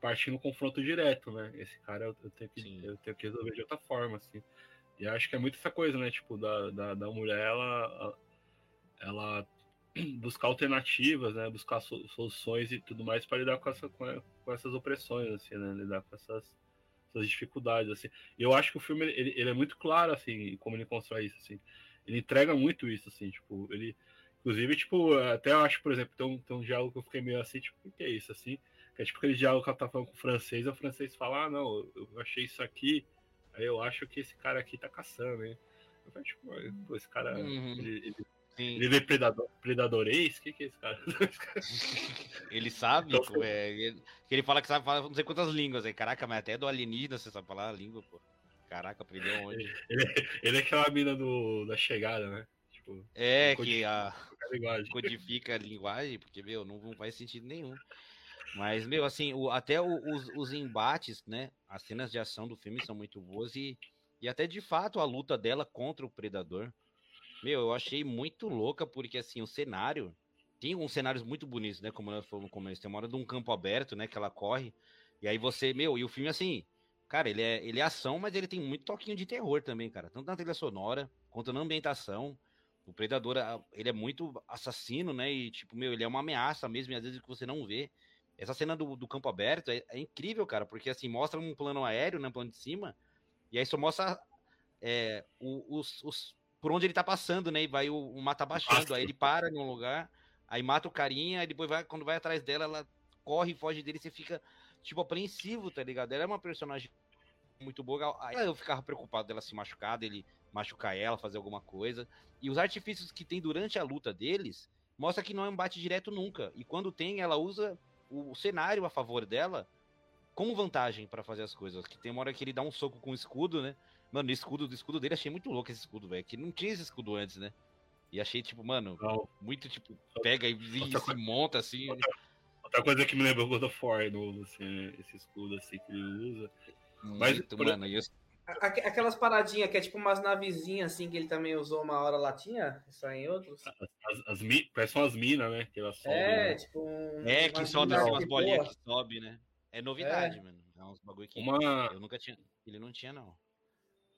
partir no confronto direto, né? Esse cara eu, eu tenho, que, eu tenho que resolver de outra forma, assim. E acho que é muito essa coisa, né? Tipo, da, da, da mulher, ela, ela buscar alternativas, né? Buscar soluções e tudo mais para lidar com, essa, com, essas opressões, assim, né? Lidar com essas, essas dificuldades, assim. E eu acho que o filme, ele, ele é muito claro, assim, como ele constrói isso, assim. Ele entrega muito isso, assim, tipo, ele... Inclusive, tipo, até eu acho, por exemplo, tem um, tem um diálogo que eu fiquei meio assim, tipo, o que é isso, assim? Que é tipo aquele diálogo que ela tá falando com o francês, o francês fala, ah, não, eu achei isso aqui, aí eu acho que esse cara aqui tá caçando, hein? Eu falei, tipo, esse cara, uhum. ele, ele Sim. Ele vê predador, predadorês? O que, que é esse cara? ele sabe, então, pô, é, ele, ele fala que sabe falar não sei quantas línguas aí. Caraca, mas até do alienígena você sabe falar a língua, pô. Caraca, aprendeu onde? Ele, ele é aquela mina do, da chegada, né? Tipo, é, que a, a codifica a linguagem, porque, meu, não, não faz sentido nenhum. Mas, meu, assim, o, até o, os, os embates, né? As cenas de ação do filme são muito boas e, e até de fato a luta dela contra o predador meu, eu achei muito louca, porque assim, o cenário. Tem uns cenários muito bonitos, né? Como nós falamos no começo. Tem uma hora de um campo aberto, né? Que ela corre. E aí você, meu, e o filme, assim, cara, ele é, ele é ação, mas ele tem muito toquinho de terror também, cara. Tanto na trilha sonora, quanto na ambientação. O Predador, ele é muito assassino, né? E, tipo, meu, ele é uma ameaça mesmo, e às vezes que você não vê. Essa cena do, do campo aberto é, é, incrível, cara, porque assim, mostra um plano aéreo, né? Um plano de cima, e aí só mostra é, os, os, por onde ele tá passando, né? E vai o, o mata baixando. Aí ele para num lugar, aí mata o carinha, e depois vai, quando vai atrás dela, ela corre, foge dele, você fica, tipo, apreensivo, tá ligado? Ela é uma personagem muito boa. Aí eu ficava preocupado dela se machucar, dele machucar ela, fazer alguma coisa. E os artifícios que tem durante a luta deles mostra que não é um bate direto nunca. E quando tem, ela usa o, o cenário a favor dela como vantagem para fazer as coisas. Que tem uma hora que ele dá um soco com o escudo, né? Mano, o escudo, o escudo dele achei muito louco esse escudo, velho. Que não tinha esse escudo antes, né? E achei, tipo, mano, não. muito, tipo, pega e, e se monta assim. Outra, outra, coisa que me lembrou God of War novo, assim, esse escudo assim que ele usa. Muito, Mas, mano, isso. Aquelas paradinhas que é tipo umas navezinhas assim que ele também usou uma hora lá tinha, só em outros. As, as, as parece umas minas, né? Que elas sobem, é, né? tipo. Um, é, que sobe assim, umas bolinhas que sobe, né? É novidade, é. mano. É uns bagulho que uma... eu nunca tinha. Ele não tinha, não.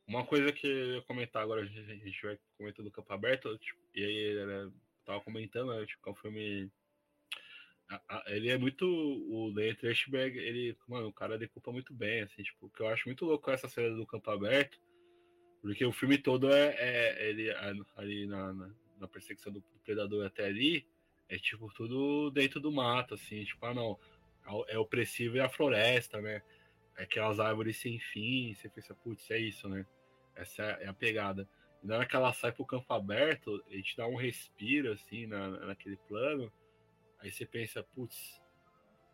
Uma coisa que eu ia comentar agora, a gente vai comentar do campo aberto, tipo, e aí ele tava comentando, né, tipo, é um filme. Ele é muito. O Leia Trashberg, ele. Mano, o cara decupa muito bem, assim, tipo, que eu acho muito louco essa cena do campo aberto, porque o filme todo é, é ele ali na, na, na perseguição do, do predador até ali, é tipo tudo dentro do mato, assim, tipo, ah não, é opressivo e a floresta, né? Aquelas árvores sem fim, você pensa, putz, é isso, né? Essa é a pegada. E na hora que ela sai pro campo aberto, a gente dá um respiro, assim, na, naquele plano, aí você pensa, putz,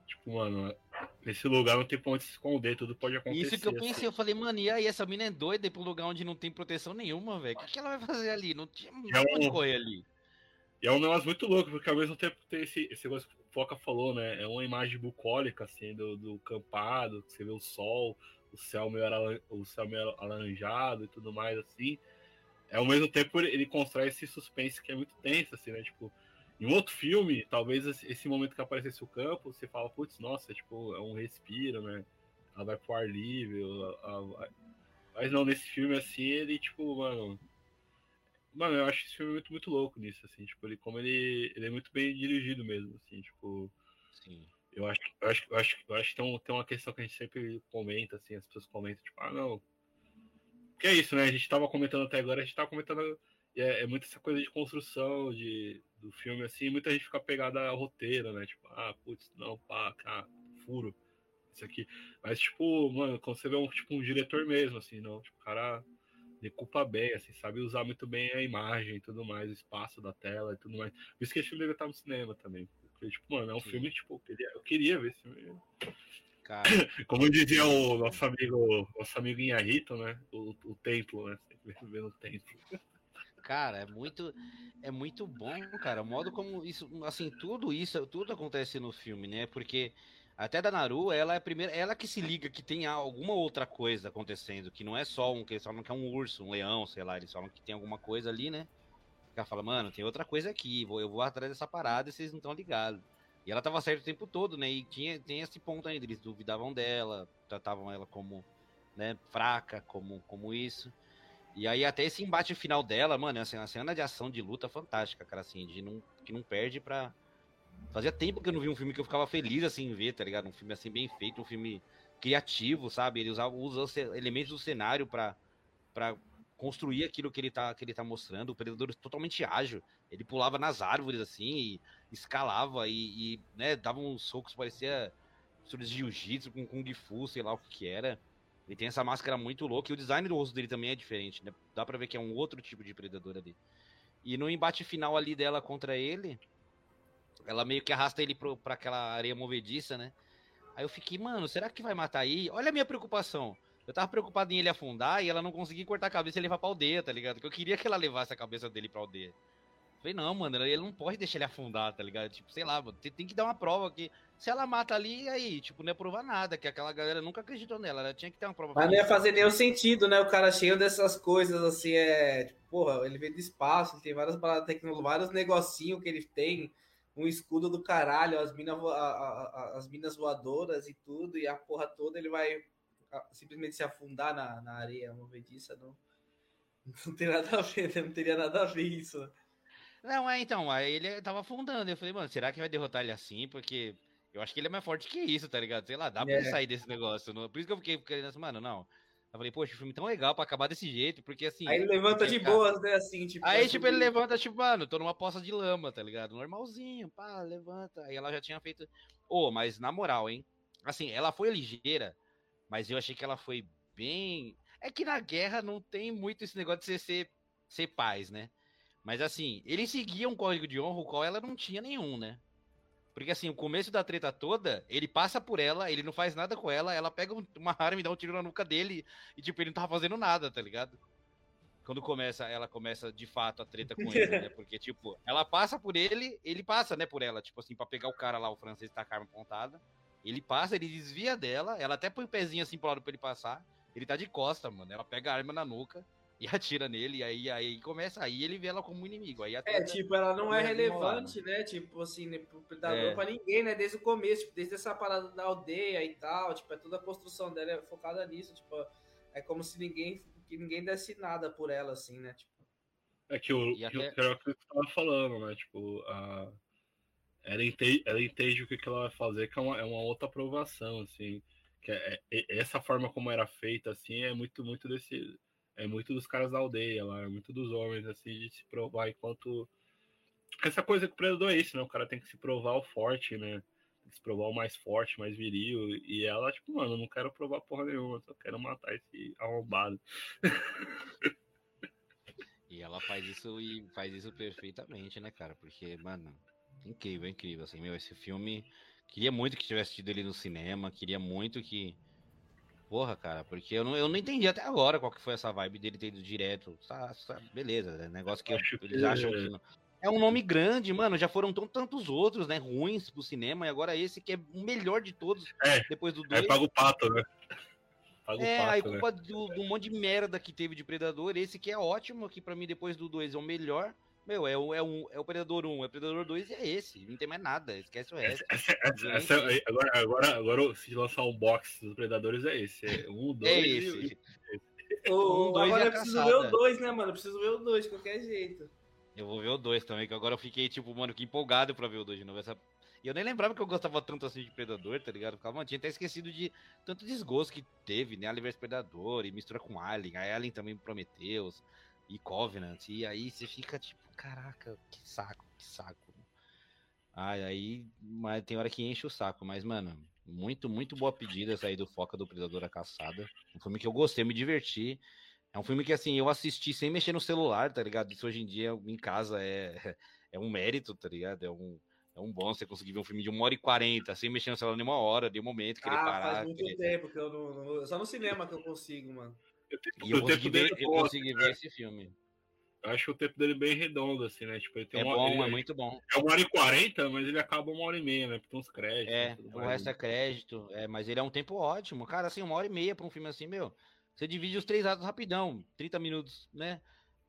tipo, mano, nesse lugar não tem pra onde se esconder, tudo pode acontecer. Isso que eu pensei, assim. eu falei, mano, e aí, essa mina é doida ir um lugar onde não tem proteção nenhuma, velho. O que, que, ela vai fazer ali? Não tinha é onde correr ali. E é um negócio muito louco, porque ao mesmo tempo tem esse, esse negócio Foca falou, né? É uma imagem bucólica, assim, do, do campado, você vê o sol, o céu meio, o céu meio alaranjado e tudo mais, assim. É, ao mesmo tempo, ele, ele constrói esse suspense que é muito tenso, assim, né? Tipo, em outro filme, talvez esse momento que aparecesse o campo, você fala, putz, nossa, tipo, é um respiro, né? Ela vai pro ar livre. Ela, ela... Mas não, nesse filme, assim, ele, tipo, mano, Mano, eu acho esse filme muito, muito louco nisso, assim, tipo, ele, como ele, ele é muito bem dirigido mesmo, assim, tipo. Sim. Eu acho, eu acho, eu acho, eu acho que tem, tem uma questão que a gente sempre comenta, assim, as pessoas comentam, tipo, ah, não. Que é isso, né? A gente tava comentando até agora, a gente tava comentando. É, é muito essa coisa de construção de, do filme, assim, muita gente fica pegada ao roteiro, né? Tipo, ah, putz, não, pá, cá, furo, isso aqui. Mas, tipo, mano, quando você vê um, tipo, um diretor mesmo, assim, não, tipo, o cara decupa bem, assim, sabe usar muito bem a imagem e tudo mais, o espaço da tela e tudo mais. Por isso que esse filme deve estar no cinema também. Porque, tipo, mano, é um Sim. filme, tipo, eu queria, eu queria ver esse filme. Cara. Como dizia o nosso amigo, nosso amigo Inharito, né? O, o templo, né? Sempre vendo o templo. Cara, é muito, é muito bom, cara. O modo como isso, assim, tudo isso, tudo acontece no filme, né? Porque até da Naru, ela é a primeira, ela que se liga que tem alguma outra coisa acontecendo, que não é só um, que eles falam que é um urso, um leão, sei lá, eles falam que tem alguma coisa ali, né? Ela fala, mano, tem outra coisa aqui, eu vou atrás dessa parada e vocês não estão ligados. E ela tava certa o tempo todo, né? E tinha, tem esse ponto ainda, eles duvidavam dela, tratavam ela como, né, fraca, como, como isso. E aí até esse embate final dela, mano, assim, a cena de ação de luta fantástica, cara, assim, de não, que não perde pra... Fazia tempo que eu não vi um filme que eu ficava feliz, assim, em ver, tá ligado? Um filme, assim, bem feito, um filme criativo, sabe? Ele usa, usa elementos do cenário pra construir aquilo que ele, tá, que ele tá mostrando. O Predador totalmente ágil. Ele pulava nas árvores, assim, e escalava e, e né, dava uns socos, parecia de jiu-jitsu com kung fu, sei lá o que que era. Ele tem essa máscara muito louca e o design do rosto dele também é diferente, né? Dá pra ver que é um outro tipo de predador ali. E no embate final ali dela contra ele, ela meio que arrasta ele pro, pra aquela areia movediça, né? Aí eu fiquei, mano, será que vai matar aí? Olha a minha preocupação. Eu tava preocupado em ele afundar e ela não conseguir cortar a cabeça e levar pra aldeia, tá ligado? Porque eu queria que ela levasse a cabeça dele pra aldeia. Falei, não, mano, ele não pode deixar ele afundar, tá ligado? Tipo, sei lá, tem, tem que dar uma prova que se ela mata ali, aí, tipo, não ia provar nada, que aquela galera nunca acreditou nela, ela tinha que ter uma prova. Mas não ia fazer nenhum sentido, né? O cara cheio dessas coisas, assim, é. Tipo, porra, ele veio do espaço, ele tem várias vários negocinhos que ele tem, um escudo do caralho, as minas as minas voadoras e tudo, e a porra toda ele vai simplesmente se afundar na, na areia movediça, não. Não tem nada a ver, não teria nada a ver isso. Não, é então, aí ele tava afundando. Eu falei, mano, será que vai derrotar ele assim? Porque eu acho que ele é mais forte que isso, tá ligado? Sei lá, dá pra ele é. sair desse negócio. Não... Por isso que eu fiquei querendo assim, mano, não. Eu falei, poxa, filme tão legal pra acabar desse jeito, porque assim. Aí ele levanta de cara... boas, né? Assim, tipo. Aí, tipo, ele levanta, tipo, mano, tô numa poça de lama, tá ligado? Normalzinho, pá, levanta. Aí ela já tinha feito. Ô, oh, mas na moral, hein? Assim, ela foi ligeira, mas eu achei que ela foi bem. É que na guerra não tem muito esse negócio de você ser, ser paz, né? Mas assim, ele seguia um código de honra, o qual ela não tinha nenhum, né? Porque assim, o começo da treta toda, ele passa por ela, ele não faz nada com ela, ela pega uma arma e dá um tiro na nuca dele, e tipo, ele não tava fazendo nada, tá ligado? Quando começa, ela começa de fato a treta com ele, né? Porque, tipo, ela passa por ele, ele passa, né, por ela, tipo assim, pra pegar o cara lá, o francês tá com a arma apontada. Ele passa, ele desvia dela, ela até põe o pezinho assim pro lado pra ele passar. Ele tá de costa, mano. Ela pega a arma na nuca e atira nele, e aí, aí começa, aí ele vê ela como inimigo. Aí é, tipo, ela não é relevante, né? Tipo assim, né, predador é. pra ninguém, né? Desde o começo, tipo, desde essa parada da aldeia e tal, tipo, é toda a construção dela é focada nisso, tipo, é como se ninguém, que ninguém desse nada por ela, assim, né? Tipo. É que o que, até... eu tava falando, né? Tipo, a... ela, entende, ela entende o que, que ela vai fazer, que é uma, é uma outra aprovação, assim. Que é, é, essa forma como era feita, assim, é muito, muito desse é muito dos caras da aldeia lá, é muito dos homens, assim, de se provar enquanto. Essa coisa que o predador é isso, né? O cara tem que se provar o forte, né? Tem que se provar o mais forte, mais viril. E ela, tipo, mano, não quero provar porra nenhuma, só quero matar esse arrombado. E ela faz isso e faz isso perfeitamente, né, cara? Porque, mano, incrível, incrível. Assim, meu, esse filme. Queria muito que tivesse tido ele no cinema, queria muito que Porra, cara, porque eu não, eu não entendi até agora qual que foi essa vibe dele ter ido direto. Tá, tá, beleza, é negócio que eu, eles acham que não. É um nome grande, mano. Já foram tão, tantos outros, né? Ruins pro cinema, e agora esse que é o melhor de todos. É, depois do 2. É, paga o pato, né? Paga é, pato, aí culpa né? do, do monte de merda que teve de Predador. Esse que é ótimo, que para mim depois do 2 é o melhor. Meu, é o, é, um, é o Predador 1, é o Predador 2 e é esse. Não tem mais nada, esquece o resto. Essa, essa, essa, agora, agora, agora, se lançar um box dos Predadores, é esse. É um, dois é esse. E... um, dois agora eu preciso ver o 2, né, mano? Eu preciso ver o 2 de qualquer jeito. Eu vou ver o 2 também, que agora eu fiquei, tipo, mano, que empolgado pra ver o 2 de novo. Essa... E eu nem lembrava que eu gostava tanto assim de Predador, tá ligado? Ficava, mano, tinha até esquecido de tanto desgosto que teve, né? Alien vs Predador e mistura com Alien. A Alien também Prometheus e Covenant. E aí você fica, tipo, caraca, que saco, que saco. Ai, aí mas tem hora que enche o saco, mas, mano, muito, muito boa pedida essa aí do Foca do Predador a Caçada. Um filme que eu gostei, me diverti. É um filme que, assim, eu assisti sem mexer no celular, tá ligado? Isso hoje em dia em casa é, é um mérito, tá ligado? É um, é um bom você conseguir ver um filme de uma hora e quarenta, sem mexer no celular nenhuma hora, de um momento, que ah, parar. faz muito tempo que eu não, não, Só no cinema que eu consigo, mano. Eu, e eu consegui, ver, eu consegui ver esse filme. Eu acho o tempo dele bem redondo, assim, né? Tipo, ele tem é uma, bom, ele, é muito bom. É uma hora e quarenta, mas ele acaba uma hora e meia, né? Porque tem uns créditos. É, o resto é crédito, é, mas ele é um tempo ótimo. Cara, assim, uma hora e meia pra um filme assim, meu. Você divide os três atos rapidão, 30 minutos, né?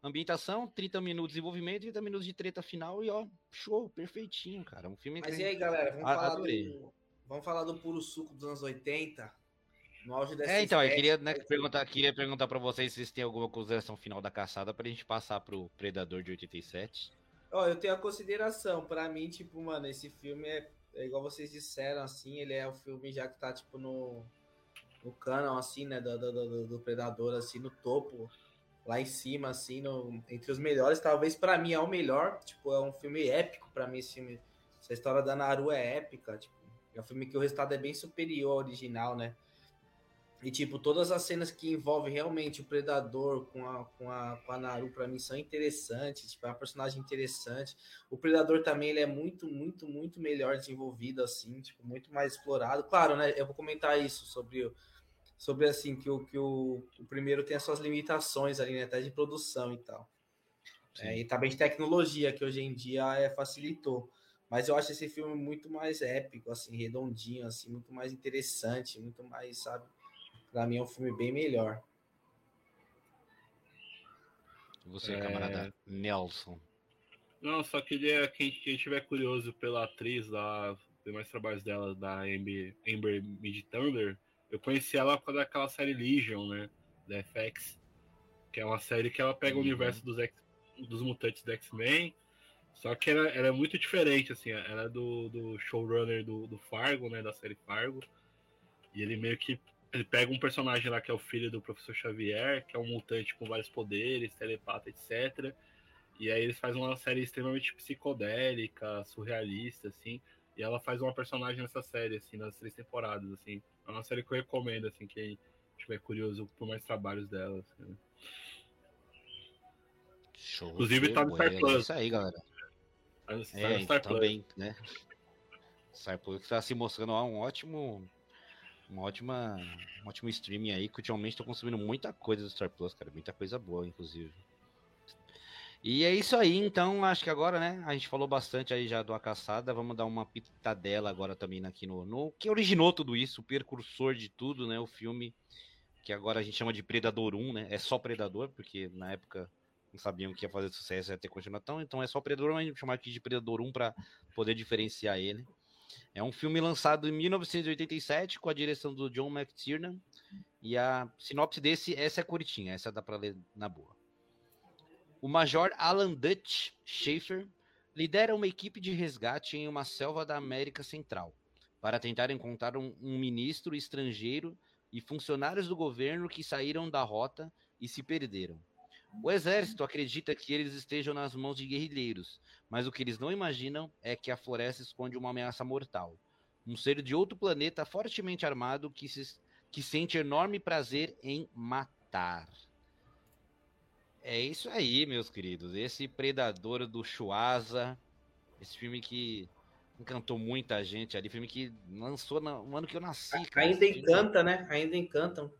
ambientação, 30 minutos de desenvolvimento, 30 minutos de treta final e ó, show, perfeitinho, cara. Um filme Mas que... e aí, galera, vamos, falar do, vamos falar do puro suco dos anos 80? No auge dessa É, então, eu queria, né, perguntar, queria perguntar para vocês se vocês têm alguma consideração final da caçada pra gente passar pro Predador de 87. Ó, eu tenho a consideração, para mim, tipo, mano, esse filme é, é, igual vocês disseram, assim, ele é o filme já que tá, tipo, no, no canon, assim, né, do, do, do, do Predador, assim, no topo lá em cima, assim, no, entre os melhores. Talvez para mim é o melhor. Tipo, é um filme épico para mim esse filme. Essa história da Naru é épica. Tipo, é um filme que o resultado é bem superior ao original, né? E, tipo, todas as cenas que envolvem realmente o Predador com a, com a, com a Naru, pra mim, são interessantes. Tipo, é uma personagem interessante. O Predador também, ele é muito, muito, muito melhor desenvolvido, assim. Tipo, muito mais explorado. Claro, né? Eu vou comentar isso sobre sobre assim que o que o, o primeiro tem as suas limitações ali, né, até de produção e tal. É, e também de tecnologia que hoje em dia é, facilitou. Mas eu acho esse filme muito mais épico, assim, redondinho, assim, muito mais interessante, muito mais, sabe? Para mim é um filme bem melhor. Você, é... camarada Nelson. Não, só queria quem, quem tiver curioso pela atriz lá, tem mais trabalhos dela da Amber, Amber Mid Thunder, eu conheci ela por causa daquela série Legion, né? Da FX. Que é uma série que ela pega uhum. o universo dos, X, dos mutantes do X-Men. Só que ela, ela, é muito diferente, assim. Ela é do, do showrunner do, do Fargo, né? Da série Fargo. E ele meio que. Ele pega um personagem lá que é o filho do professor Xavier, que é um mutante com vários poderes, telepata, etc. E aí eles fazem uma série extremamente psicodélica, surrealista, assim. E ela faz uma personagem nessa série, assim, nas três temporadas, assim. É uma série que eu recomendo, assim, quem estiver curioso por mais trabalhos dela. Assim, né? Show. Inclusive tá no Star Plus. É isso aí, galera. Tá é, no Star também, Plus. né? Star Plus está se mostrando um ótimo uma ótima, um ótimo streaming aí, que ultimamente estou consumindo muita coisa do Star Plus, cara, muita coisa boa, inclusive. E é isso aí, então acho que agora, né? A gente falou bastante aí já do A Caçada, vamos dar uma pitadela agora também aqui no, no que originou tudo isso, o precursor de tudo, né? O filme que agora a gente chama de Predador 1, né? É só Predador, porque na época não sabiam que ia fazer sucesso, ia ter continuação, então é só Predador, mas a gente chama aqui de Predador 1 para poder diferenciar ele. É um filme lançado em 1987 com a direção do John McTiernan e a sinopse desse, essa é curtinha, essa dá para ler na boa. O Major Alan Dutch Schaefer lidera uma equipe de resgate em uma selva da América Central para tentar encontrar um, um ministro estrangeiro e funcionários do governo que saíram da rota e se perderam. O exército acredita que eles estejam nas mãos de guerrilheiros, mas o que eles não imaginam é que a floresta esconde uma ameaça mortal. Um ser de outro planeta fortemente armado que, se, que sente enorme prazer em matar. É isso aí, meus queridos. Esse Predador do Chuasa, esse filme que encantou muita gente ali, filme que lançou no ano que eu nasci. Cara. Ainda encanta, né? Ainda encantam.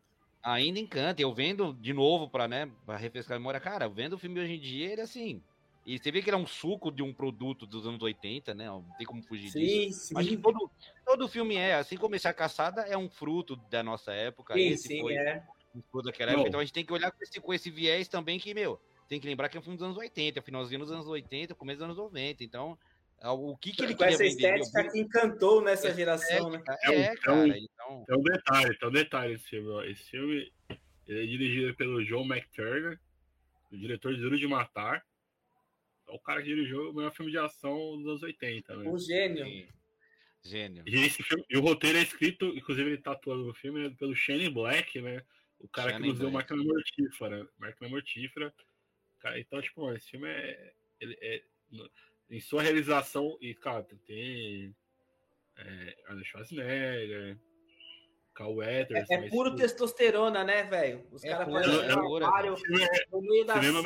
Ainda encanta. Eu vendo de novo para né, pra refrescar a memória, cara, vendo o filme hoje em dia, ele assim. E você vê que ele é um suco de um produto dos anos 80, né? Não tem como fugir sim, disso. Sim. Acho que todo, todo filme é, assim como esse A Caçada é um fruto da nossa época. Sim, esse sim, foi é toda aquela época. Então a gente tem que olhar com esse, com esse viés também que, meu, tem que lembrar que é um filme dos anos 80, finalzinho dos anos 80, começo dos anos 90. Então, o que, que ele com essa estética que encantou nessa geração, né? É, é, cara. Então... Tem um detalhe, tem um detalhe esse filme. Esse filme ele é dirigido pelo John McTurner, o diretor de Duro de Matar. É o cara que dirigiu o melhor filme de ação dos anos 80, né? O gênio. Sim. Gênio. E, esse filme, e o roteiro é escrito, inclusive ele tá atuando no filme, né, pelo Shane Black, né? O cara que nos deu máquina mortífera. Máquina mortífera. Cara, então, tipo, esse filme é, ele é. Em sua realização, e, cara, tem. É, Arnold Schwarzenegger, Carl Weathers. É, é puro testosterona, né, velho? Os é caras fazem um trabalho no meio da cinema,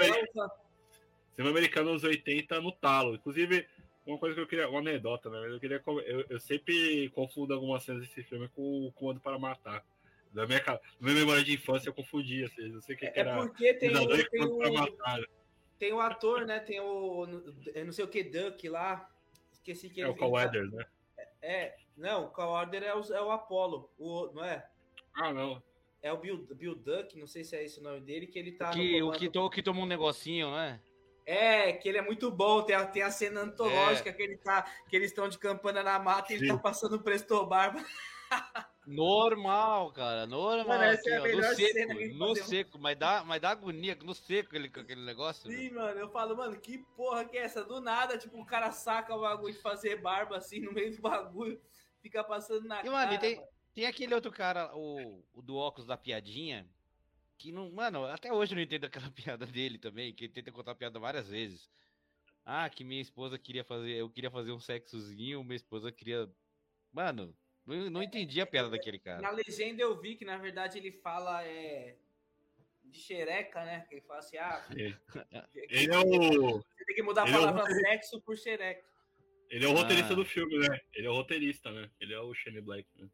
cinema americano nos 80 no talo. Inclusive, uma coisa que eu queria. Uma anedota, né? Eu, queria, eu, eu sempre confundo algumas cenas desse filme com o Comando para Matar. Da minha, da minha memória de infância eu confundia, assim, não sei o que, que é era. É porque tem, o, tem, o, tem o ator, né? Tem o. Não sei o que, Duck lá. Esqueci que É o Cowader, né? É, é, não, o Cowader é o, é o Apollo, o, não é? Ah, não. é o Bill, Bill Duck, não sei se é esse o nome dele, que ele tá. Que, o que, to, que tomou um negocinho, né? É, que ele é muito bom, tem a, tem a cena antológica é. que ele tá, que eles estão de campana na mata e ele tá passando Presto Barba. Normal, cara, normal. Mano, essa é a melhor no seco, no seco, mas dá, mas dá agonia no seco aquele, aquele negócio. Sim, mano. mano, eu falo, mano, que porra que é essa? Do nada, tipo, o cara saca o bagulho de fazer barba assim no meio do bagulho, fica passando na e, cara. Mano, tem, tem aquele outro cara, o, o do óculos da piadinha, que não, mano, até hoje eu não entendo aquela piada dele também, que ele tenta contar a piada várias vezes. Ah, que minha esposa queria fazer, eu queria fazer um sexozinho, minha esposa queria. Mano, não, não entendi a piada daquele cara. Na legenda eu vi que, na verdade, ele fala é, de xereca, né? Que ele fala assim, ah... Ele é o... Você tem que mudar a palavra é o... sexo por xereca. Ele é o roteirista ah. do filme, né? Ele é o roteirista, né? Ele é o Shane Black, né?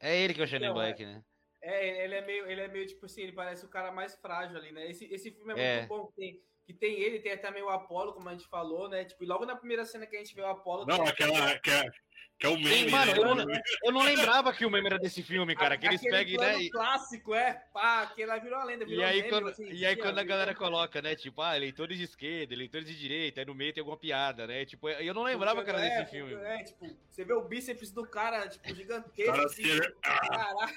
É ele que é o Shane Black, é. né? É, ele é meio, ele é meio tipo assim, ele parece o cara mais frágil ali, né? Esse, esse filme é, é. muito bom, tem, que tem ele, tem até meio o Apolo, como a gente falou, né? Tipo, logo na primeira cena que a gente vê o Apolo. Não, aquela. Que é, que é o meme. Sim, mano, né? eu, não, eu, não, lembrava que o meme era desse filme, cara. Que eles pegam, né? E... clássico, é. Pá, que ela virou a lenda. Virou e aí, meme, quando, assim, e aí quando a galera coloca, né? Tipo, ah, eleitores de esquerda, eleitores de direita, aí no meio tem alguma piada, né? Tipo, eu não lembrava que era é, desse filme. É, tipo, você vê o bíceps do cara, tipo, gigantesco. Cara, assim, tipo, caralho.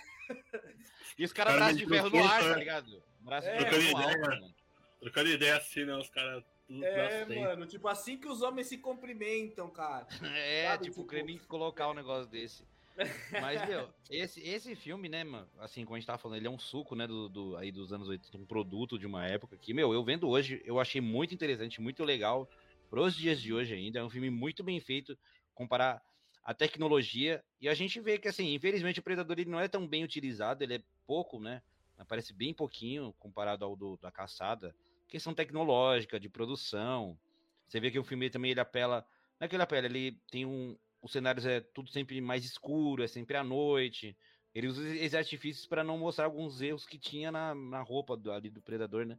E os caras cara braço de ferro no ar, tá né? ligado? Braço é, de ferro no ar, mano. Trocando ideia assim, né? Os caras é, mano, tipo assim que os homens se cumprimentam, cara. É, Sabe, tipo, tipo... querendo colocar um negócio desse. Mas, meu, esse, esse filme, né, mano, assim, como a gente tava falando, ele é um suco, né, do, do, aí dos anos 80, um produto de uma época que, meu, eu vendo hoje, eu achei muito interessante, muito legal, pros dias de hoje ainda, é um filme muito bem feito, comparar a tecnologia, e a gente vê que, assim, infelizmente o Predador ele não é tão bem utilizado, ele é pouco, né, aparece bem pouquinho comparado ao do, da Caçada, questão tecnológica, de produção. Você vê que o filme também ele apela. Não é que ele apela, ele tem um. Os cenários é tudo sempre mais escuro, é sempre à noite. Ele usa esses artifícios para não mostrar alguns erros que tinha na, na roupa do, ali do predador, né?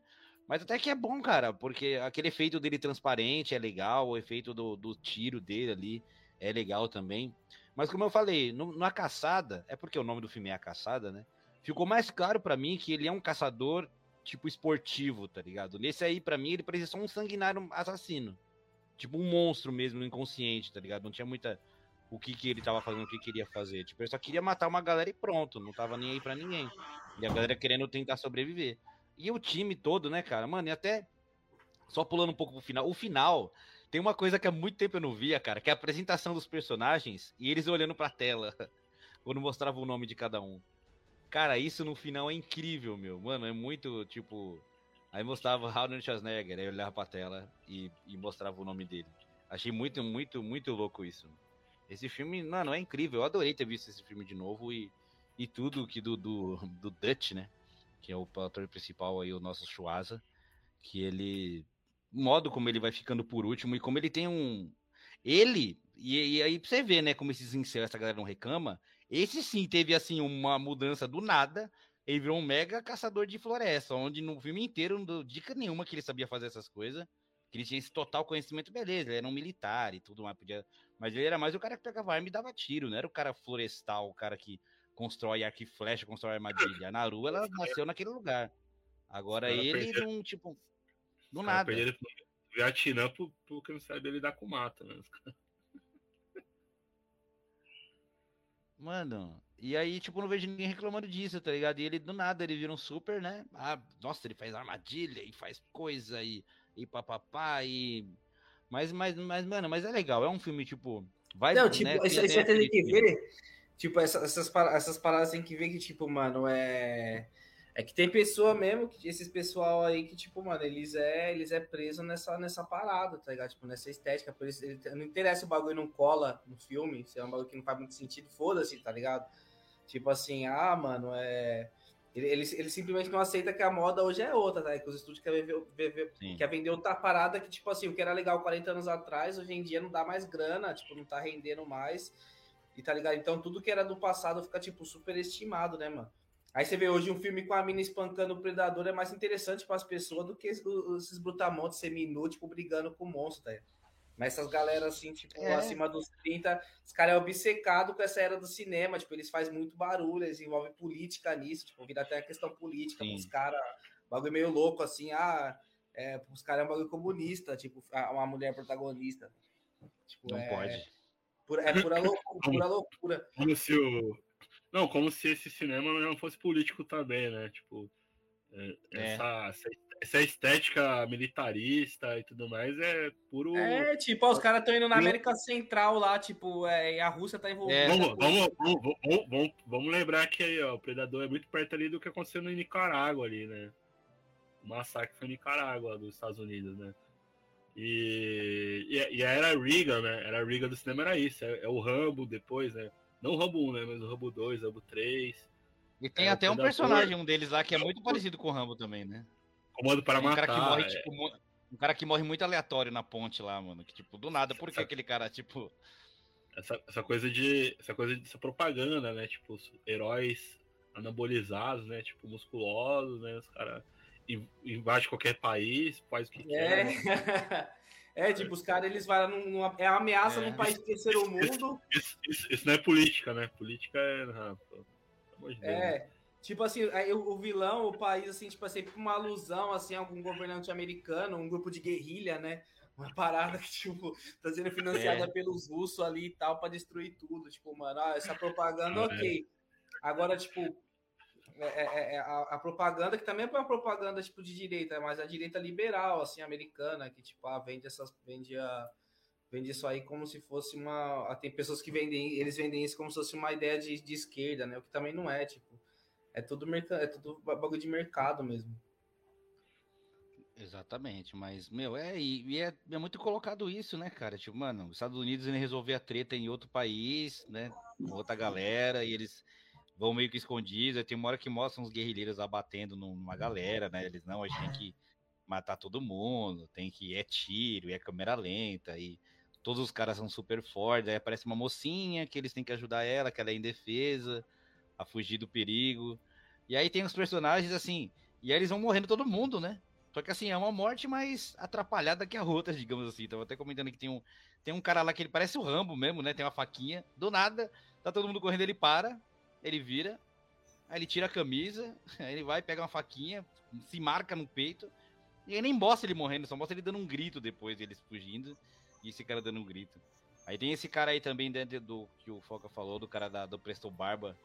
Mas até que é bom, cara, porque aquele efeito dele transparente é legal, o efeito do, do tiro dele ali é legal também. Mas como eu falei, no, na caçada, é porque o nome do filme é A Caçada, né? Ficou mais claro para mim que ele é um caçador tipo esportivo, tá ligado? Nesse aí, para mim, ele parecia só um sanguinário assassino. Tipo um monstro mesmo, inconsciente, tá ligado? Não tinha muita. O que, que ele tava fazendo, o que queria fazer. Tipo, ele só queria matar uma galera e pronto. Não tava nem aí pra ninguém. E a galera querendo tentar sobreviver. E o time todo, né, cara? Mano, e até. Só pulando um pouco pro final. O final. Tem uma coisa que há muito tempo eu não via, cara, que é a apresentação dos personagens e eles olhando pra tela quando mostrava o nome de cada um. Cara, isso no final é incrível, meu. Mano, é muito, tipo... Aí mostrava Arnold Schwarzenegger, aí eu olhava pra tela e, e mostrava o nome dele. Achei muito, muito, muito louco isso. Esse filme, mano, é incrível. Eu adorei ter visto esse filme de novo e, e tudo que do, do, do Dutch, né? Que é o ator principal aí, o nosso Schwarza. Que ele... Modo como ele vai ficando por último e como ele tem um... Ele... E, e aí pra você ver, né? Como esses incels, essa galera não reclama. Esse sim teve assim uma mudança do nada. Ele virou um mega caçador de floresta, onde no filme inteiro não deu dica nenhuma que ele sabia fazer essas coisas. Que ele tinha esse total conhecimento, beleza, ele era um militar e tudo mais, podia... mas ele era mais o cara que pegava arma e dava tiro, não era o cara florestal, o cara que constrói arco e flecha, constrói armadilha. A Naru, ela nasceu naquele lugar. Agora ele não, tipo, do nada. Ele Vietnã porque não sabe lidar com mata, né? Mano, e aí, tipo, não vejo ninguém reclamando disso, tá ligado? E ele, do nada, ele vira um super, né? Ah, nossa, ele faz armadilha e faz coisa e, e papapá e... Mas, mas, mas, mano, mas é legal, é um filme, tipo... Vai, não, tipo, né? isso, isso tem que ver... Tipo, essas, essas, essas paradas tem que ver que, tipo, mano, é... É que tem pessoa mesmo, que esses pessoal aí que, tipo, mano, eles é, eles é preso nessa, nessa parada, tá ligado? Tipo, nessa estética. Por isso, ele, não interessa o bagulho não cola no filme, se é um bagulho que não faz muito sentido, foda-se, tá ligado? Tipo assim, ah, mano, é. Ele, ele, ele, simplesmente não aceita que a moda hoje é outra, tá? Que os estúdios querem, ver, quer vender outra parada que, tipo assim, o que era legal 40 anos atrás, hoje em dia não dá mais grana, tipo, não tá rendendo mais. E tá ligado? Então tudo que era do passado fica, tipo, super estimado, né, mano? Aí você vê hoje um filme com a mina espancando o predador é mais interessante para as pessoas do que esses brutamontes semi tipo, brigando com o monstro, tá? Mas essas galera, assim, tipo, é. acima dos 30, os caras é obcecado com essa era do cinema, tipo, eles fazem muito barulho, eles envolvem política nisso, tipo, vira até a questão política, os caras, bagulho meio louco, assim, ah, é, os caras é um bagulho comunista, tipo, uma mulher protagonista. Tipo, Não é, pode. Pura, é pura loucura, pura loucura. Como se o. Não, como se esse cinema não fosse político também, né? Tipo, é, é. essa, essa, estética militarista e tudo mais é puro. É, tipo, ó, os caras estão indo na América Central lá, tipo, é, e a Rússia tá envolvida. É. Vamos, vamos, vamos, vamos, vamos, lembrar que aí, ó, o Predador é muito perto ali do que aconteceu no Nicarágua ali, né? O massacre foi no Nicarágua dos Estados Unidos, né? E, e, e era Reagan, né? Era a Reagan do cinema, era isso. É, é, o Rambo depois, né? Não o Rambo 1, né? Mas o Rambo 2, Rambo 3. E tem é, até um personagem, um deles lá, que é muito parecido com o Rambo também, né? Comando para um matar. Cara que morre, é. tipo, um cara que morre muito aleatório na ponte lá, mano. Que, tipo, do nada, por que aquele cara, tipo. Essa, essa coisa de. Essa coisa de essa propaganda, né? Tipo, os heróis anabolizados, né? Tipo, musculosos, né? Os caras invade qualquer país, faz o que é. quer. É, tipo, os caras, eles vão numa, é uma ameaça é. num país terceiro mundo. Isso, isso, isso, não é política, né? Política é. Ah, pô, de é. Né? Tipo assim, aí o vilão, o país, assim, tipo assim, uma alusão, assim, a algum governante americano, um grupo de guerrilha, né? Uma parada que, tipo, tá sendo financiada é. pelos russos ali e tal, pra destruir tudo. Tipo, mano, ah, essa propaganda, é. ok. Agora, tipo, é, é, é, é, a, a, propaganda, que também é uma propaganda tipo de direita, mas a direita liberal, assim, americana, que tipo, ah, vende essas. Vende, a, vende isso aí como se fosse uma. Ah, tem pessoas que vendem, eles vendem isso como se fosse uma ideia de, de esquerda, né? O que também não é, tipo. É tudo, mercado, é tudo bagulho de mercado mesmo. Exatamente, mas, meu, é, e, é, é, muito colocado isso, né, cara? Tipo, mano, os Estados Unidos resolver a treta em outro país, né, com outra galera, e eles vão meio que escondidos. Tem uma hora que mostram os guerrilheiros abatendo numa galera, né? Eles não, a gente tem que matar todo mundo, tem que é tiro, é câmera lenta, e todos os caras são super fortes. Aí aparece uma mocinha que eles têm que ajudar ela, que ela é indefesa, a fugir do perigo. E aí tem os personagens assim, e aí eles vão morrendo todo mundo, né? Só que assim, é uma morte mais atrapalhada que a outra, digamos assim. Tava até comentando que tem um, tem um cara lá que ele parece o Rambo mesmo, né? Tem uma faquinha. Do nada, tá todo mundo correndo, ele para, ele vira, aí ele tira a camisa, aí ele vai, pega uma faquinha, se marca no peito, e aí nem mostra ele morrendo, só mostra ele dando um grito depois, eles fugindo, e esse cara dando um grito. Aí tem esse cara aí também dentro do que o Foca falou, do cara da, do Presto Barba,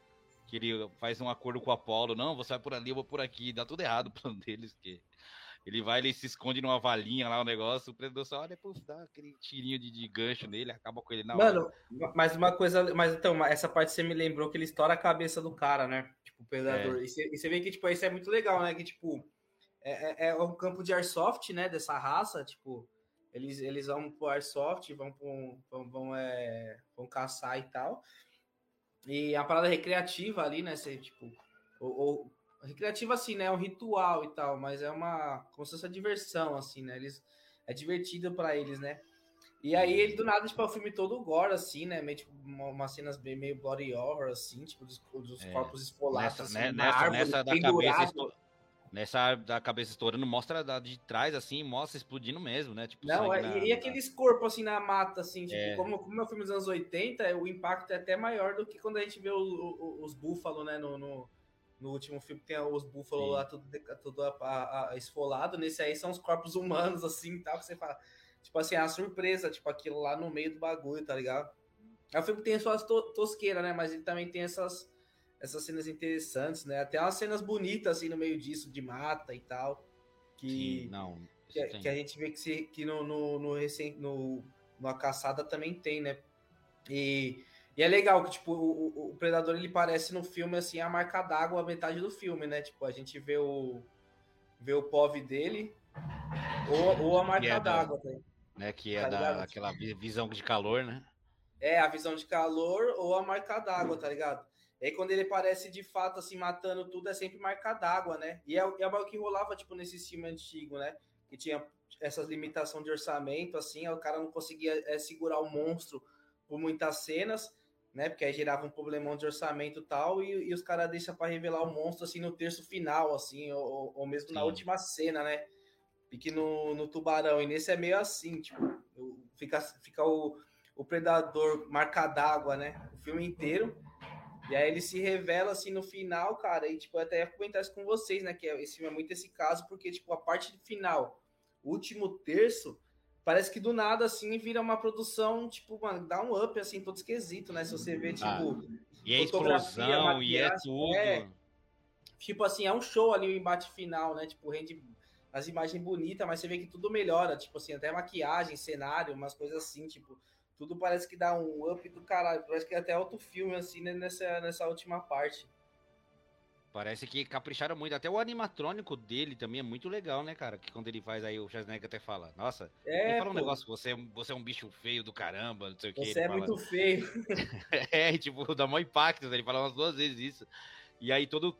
que ele faz um acordo com o Apolo, não, você vai por ali, eu vou por aqui, dá tudo errado o plano deles, que ele vai, ele se esconde numa valinha lá, o negócio, o predador só olha, pô, dá aquele tirinho de, de, gancho nele, acaba com ele na Mano, hora. mas uma coisa, mas então, essa parte você me lembrou que ele estoura a cabeça do cara, né? Tipo, o predador. É. E, você, e você vê que, tipo, isso é muito legal, né? Que, tipo, é, é, é um campo de airsoft, né? Dessa raça, tipo, eles, eles vão pro airsoft, vão, pro, vão, vão, é, vão caçar e tal. E a parada recreativa ali, né? Você, tipo, ou, ou recreativa assim, né? É um ritual e tal, mas é uma como se fosse uma diversão assim, né? Eles é divertido para eles, né? E aí ele do nada tipo é o filme todo gore assim, né? Meio tipo umas cenas bem meio body horror assim, tipo dos, dos é. corpos esfolados nessa, assim, nessa, árvore, nessa da cabeça Nessa da cabeça estourando, mostra da de trás, assim, mostra explodindo mesmo, né? Tipo, Não, é, na, e, aqueles corpos, assim, na mata, assim, tipo, é. como, como é o filme dos anos 80, o impacto é até maior do que quando a gente vê o, o, os búfalos, né, no, no, no último filme tem os búfalos lá tudo, tudo a, a, a, esfolado. Nesse aí são os corpos humanos, assim, tal, que você fala. Tipo assim, a surpresa, tipo, aquilo lá no meio do bagulho, tá ligado? É um filme que tem suas to tosqueiras, né? Mas ele também tem essas, essas cenas interessantes, né? Até umas cenas bonitas, assim, no meio disso, de mata e tal. Que, Sim, não. Que, que, a gente vê que, se, que no, no, no, recente, no, no Caçada também tem, né? E e é legal que, tipo, o, o Predador, ele parece no filme, assim, a marca d'água a metade do filme, né? Tipo, a gente vê o, vê o POV dele ou, ou a marca é d'água, né? né? Que é tá da, aquela visão de calor, né? É, a visão de calor ou a marca d'água, tá ligado? E aí, quando ele parece de fato, assim, matando tudo, é sempre marca d'água, né? E é, é o que rolava, tipo, nesse filme antigo, né? Que tinha essas limitações de orçamento, assim, o cara não conseguia é, segurar o monstro por muitas cenas né? Porque aí gerava um problemão de orçamento e tal, e, e os caras deixam para revelar o monstro assim no terço final, assim, ou, ou mesmo Sim. na última cena, né? pique no, no tubarão. E nesse é meio assim, tipo, fica, fica o, o predador marca d'água, né? O filme inteiro. E aí ele se revela assim no final, cara, e tipo, até ia comentar isso com vocês, né? Que é, esse filme é muito esse caso, porque, tipo, a parte final, o último terço, parece que do nada, assim, vira uma produção, tipo, mano, dá um up, assim, todo esquisito, né? Se você vê, tipo. Ah, e é explosão, e é tudo. É, tipo assim, é um show ali o embate final, né? Tipo, rende as imagens bonitas, mas você vê que tudo melhora, tipo assim, até maquiagem, cenário, umas coisas assim, tipo, tudo parece que dá um up do caralho, parece que é até outro filme, assim, né, nessa, nessa última parte. Parece que capricharam muito. Até o animatrônico dele também é muito legal, né, cara? Que quando ele faz aí, o Schwarzenegger até fala, nossa, é, ele fala um negócio, você, é você é um bicho feio do caramba, não sei o que. Você é fala... muito feio. é, tipo, dá maior impacto, ele fala umas duas vezes isso. E aí todo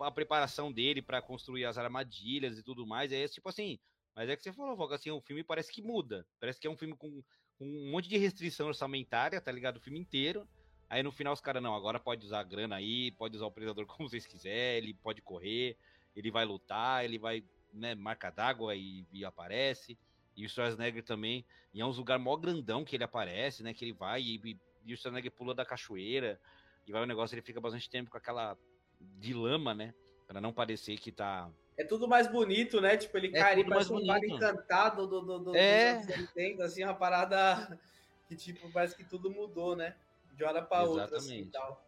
a preparação dele para construir as armadilhas e tudo mais, é tipo assim. Mas é que você falou, Voga, assim, o filme parece que muda. Parece que é um filme com, com um monte de restrição orçamentária, tá ligado? O filme inteiro. Aí no final os caras, não, agora pode usar a grana aí, pode usar o predador como vocês quiserem, ele pode correr, ele vai lutar, ele vai, né, marca d'água e, e, aparece. E o Schwarzenegger também, e é um lugar mó grandão que ele aparece, né, que ele vai e, e, e o Schwarzenegger pula da cachoeira, e vai o negócio, ele fica bastante tempo com aquela de lama, né? Pra não parecer que tá. É tudo mais bonito, né? Tipo, ele é cai ali, parece um bar encantado do, do, do, é. dos assim, uma parada que, tipo, parece que tudo mudou, né? De hora pra Exatamente. outra, assim, e tal.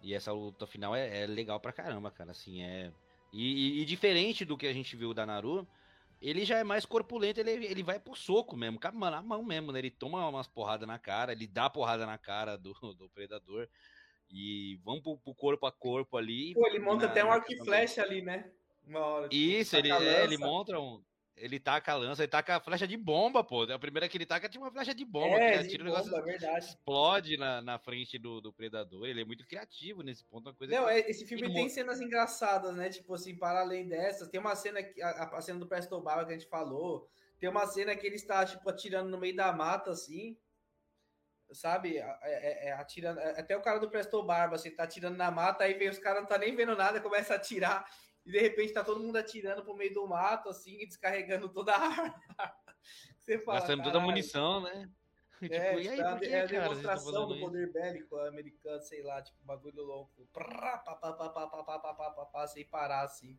E essa luta final é, é, legal pra caramba, cara, assim, é... E, e, e, diferente do que a gente viu da Naru, ele já é mais corpulento, ele, ele vai pro soco mesmo, com a mão mesmo, né? Ele toma umas porradas na cara, ele dá porrada na cara do, do predador. E vamos pro, pro corpo a corpo ali. Pô, ele monta na, até um arco e flecha ali, né? Uma hora. Tipo, Isso, ele, é, ele monta um. Ele taca a lança, ele taca a flecha de bomba, pô. A primeira que ele taca tinha uma flecha de bomba. É, de bomba, negócio, é verdade. Explode na, na frente do, do predador. Ele é muito criativo nesse ponto. Uma coisa Não, que... É, esse filme tem cenas engraçadas, né? Tipo assim, para além dessas. Tem uma cena, que, a, a cena do Presto Barba que a gente falou. Tem uma cena que ele está, tipo, atirando no meio da mata, assim sabe? É, é, é, atirando, é, até o cara do Presto Barba, assim, tá atirando na mata, aí vem os caras não tá nem vendo nada, começa a atirar, e de repente tá todo mundo atirando pro meio do mato, assim, e descarregando toda a arma. Você fala, Gastando toda a munição, né? Tipo, é, aí, tipo, que, é a demonstração do poder isso? bélico americano, sei lá, tipo, bagulho louco. Prá, pá, pá, pá, pá, pá, pá, pá, pá, pá, sem parar, assim.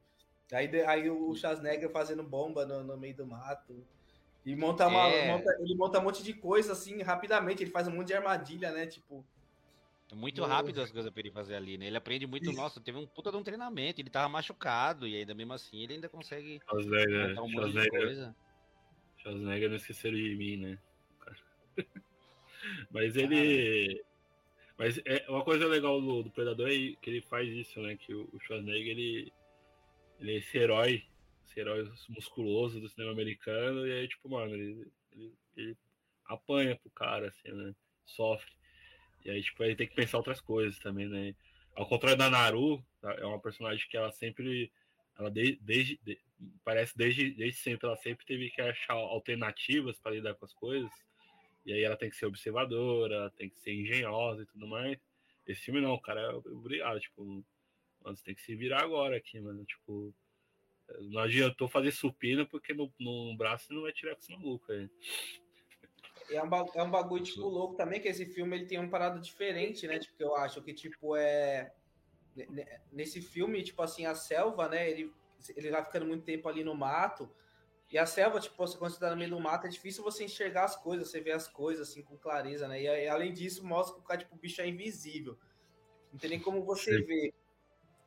Aí, aí o Schwarzenegger fazendo bomba no, no meio do mato. E monta uma, é... monta, ele monta um monte de coisa assim rapidamente, ele faz um monte de armadilha, né? Tipo. É muito rápido as coisas pra ele fazer ali, né? Ele aprende muito, Isso. nossa, teve um puta de um treinamento, ele tava machucado, e ainda mesmo assim ele ainda consegue Schwarzenegger, montar um monte de coisa. Schwarzenegger não esqueceram de mim, né? Mas ele. Mas é uma coisa legal do, do Predador é que ele faz isso, né? Que o Schwarzenegger ele, ele é esse herói esse herói musculoso do cinema americano, e aí, tipo, mano, ele, ele, ele apanha pro cara, assim, né? Sofre. E aí, tipo, tem que pensar outras coisas também, né? Ao contrário da Naru, tá? é uma personagem que ela sempre. Ela de, desde. De, parece desde, desde sempre, ela sempre teve que achar alternativas para lidar com as coisas. E aí ela tem que ser observadora, tem que ser engenhosa e tudo mais. Esse filme não, cara é obrigado, tipo, mano, tem que se virar agora aqui, mano. Tipo, não adiantou fazer supino porque no, no braço não vai tirar com esse maluco aí. É um, é um bagulho, tipo, louco também, que esse filme ele tem uma parada diferente, né? Tipo, que eu acho que, tipo, é. Nesse filme, tipo assim, a selva, né? Ele, ele vai ficando muito tempo ali no mato. E a selva, tipo, você, quando você tá no meio do mato, é difícil você enxergar as coisas, você ver as coisas, assim, com clareza, né? E, e além disso, mostra que o cara, tipo, o bicho é invisível. Não tem nem como você Sim. ver.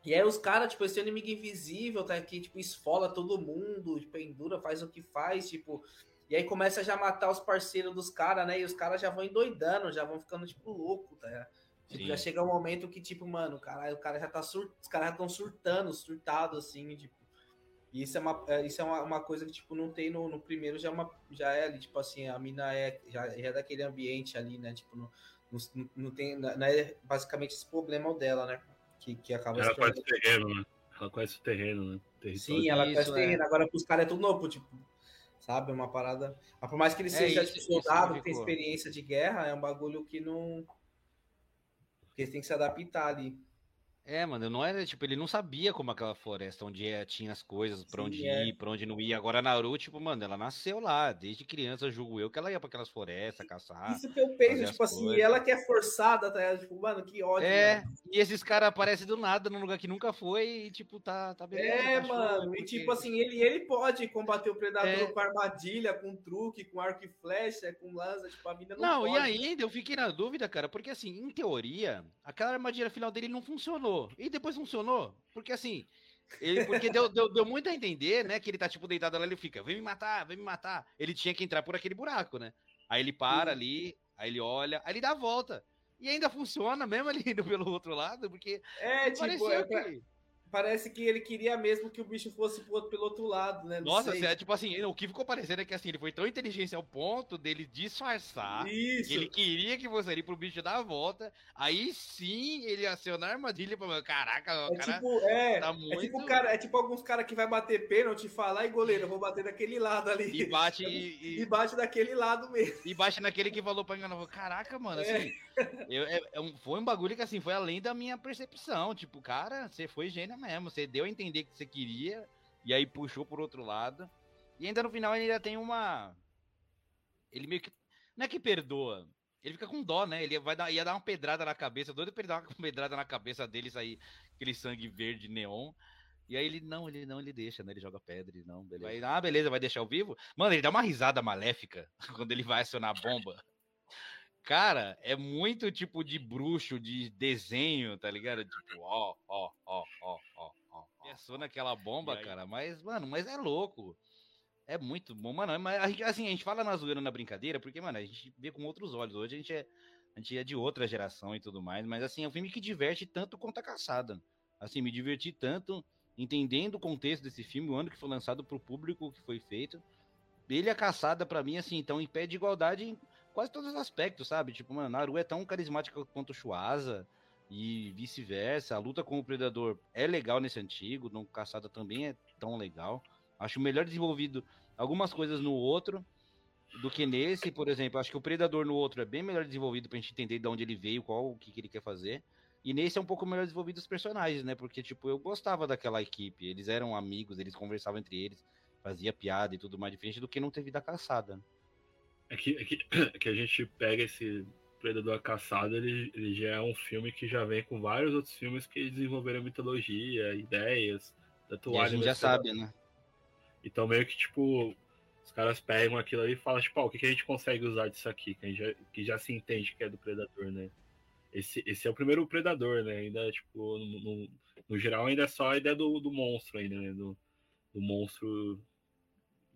E aí os caras, tipo, esse inimigo invisível tá aqui, tipo, esfola todo mundo, pendura, faz o que faz, tipo. E aí começa já a matar os parceiros dos caras, né? E os caras já vão endoidando, já vão ficando, tipo, louco, tá? Tipo, já chega um momento que, tipo, mano, caralho, o cara já tá sur... Os caras já estão surtando, surtado, assim, tipo. E isso é uma, é, isso é uma, uma coisa que, tipo, não tem no, no primeiro, já, é uma, já é ali, tipo assim, a mina é, já, já é daquele ambiente ali, né? Tipo, não, não, não tem. Não é basicamente esse problema dela, né? que, que acaba Ela conhece o terreno, né? Ela conhece o terreno, né? Território. Sim, ela conhece o é. terreno. Agora pros caras é tudo novo, tipo, sabe? É uma parada. Mas por mais que ele é seja isso, tipo, soldado, que tem experiência de guerra, é um bagulho que não. Que eles têm que se adaptar ali. É, mano, não era, tipo, ele não sabia como aquela floresta, onde ia, tinha as coisas, pra Sim, onde é. ir, pra onde não ia. Agora a Naru, tipo, mano, ela nasceu lá, desde criança, julgo eu, que ela ia pra aquelas florestas, caçar. Isso que eu penso, tipo assim, coisas. ela que é forçada, tá? Tipo, mano, que ódio. É, mano. e esses caras aparecem do nada num lugar que nunca foi e, tipo, tá, tá beleza. É, tá show, mano, e porque- tipo assim, ele, ele pode combater o predador É. com armadilha, com truque, com arco e flecha, com lança, tipo, a mina não, Não, pode. e ainda eu fiquei na dúvida, cara, porque assim, em teoria, aquela armadilha final dele não funcionou. E depois funcionou, porque assim, ele, porque deu, deu, deu muito a entender, né, que ele tá tipo deitado lá, ele fica, vem me matar, vem me matar. Ele tinha que entrar por aquele buraco, né? Aí ele para Sim. ali, aí ele olha, aí ele dá a volta. E ainda funciona mesmo ali indo pelo outro lado, porque É, tipo, é, pra- que... parece que ele queria mesmo que o bicho fosse pro outro- pelo outro lado, né? Não Nossa, assim, é tipo assim, o que ficou parecendo é que assim, ele foi tão inteligente ao ponto dele disfarçar Isso. Ele queria que você ali pro bicho dar a volta. Aí sim ele aciona a armadilha pra. Caraca, o É cara. tipo, é, tá é tipo muito- cara, é tipo alguns caras que vai bater pênalti e falar, ai goleiro, eu vou bater daquele lado ali. E bate, e, E e, bate daquele lado mesmo. e bate naquele que falou pra enganar. Caraca, mano, É. assim. Eu- é- é foi um bagulho que assim, foi além da minha percepção. Tipo, cara, você foi gênio mesmo. Você deu a entender que você queria. E aí puxou por outro lado. E ainda no final ele ainda tem uma. Ele meio que. Não é que perdoa. Ele fica com dó, né? Ele vai dar, ia dar uma pedrada na cabeça, doido pra ele dar uma pedrada na cabeça dele sair aquele sangue verde neon. E aí ele, não, ele não, ele deixa, né? Ele joga pedra, não, beleza. Aí, ah, beleza, vai deixar o vivo? Mano, ele dá uma risada maléfica quando ele vai acionar a bomba. Cara, é muito tipo de bruxo, de desenho, tá ligado? Tipo, ó, ó, ó, ó, ó, ó. Pensou naquela bomba, cara, mas, mano, mas é louco. É muito bom, mano. Mas a gente- assim, a gente fala na zoeira na brincadeira, porque, mano, a gente vê com outros olhos. Hoje a gente é, a gente é de outra geração e tudo mais, mas assim, é um filme que diverte tanto quanto a caçada. Assim, me diverti tanto entendendo o contexto desse filme, o ano que foi lançado pro público que foi feito. Ele a caçada, pra mim, assim, estão em pé de igualdade quase todos os aspectos, sabe? Tipo, mano, Naru é tão carismática quanto o Shuasa e vice-versa. A luta com o Predador é legal nesse antigo, no Caçada também é tão legal. Acho melhor desenvolvido algumas coisas no outro do que nesse, por exemplo. Acho que o Predador no outro é bem melhor desenvolvido pra gente entender de onde ele veio, qual o que, que ele quer fazer. E nesse é um pouco melhor desenvolvido os personagens, né? Porque, tipo, eu gostava daquela equipe. Eles eram amigos, eles conversavam entre eles, fazia piada e tudo mais diferente do que não ter vida caçada. É que, é que, é que a gente pega esse Predador Caçado, ele, ele já é um filme que já vem com vários outros filmes que desenvolveram mitologia, ideias, E a tatuagem. gente já sabe, né? Então meio que, tipo, os caras pegam aquilo ali e falam, tipo, ó, o que, que a gente consegue usar disso aqui, que, a gente já, que já se entende que é do Predador, né? Esse, esse é o primeiro Predador, né? Ainda, tipo, no, no, no geral ainda é só a ideia do, do monstro ainda, né? Do, do monstro...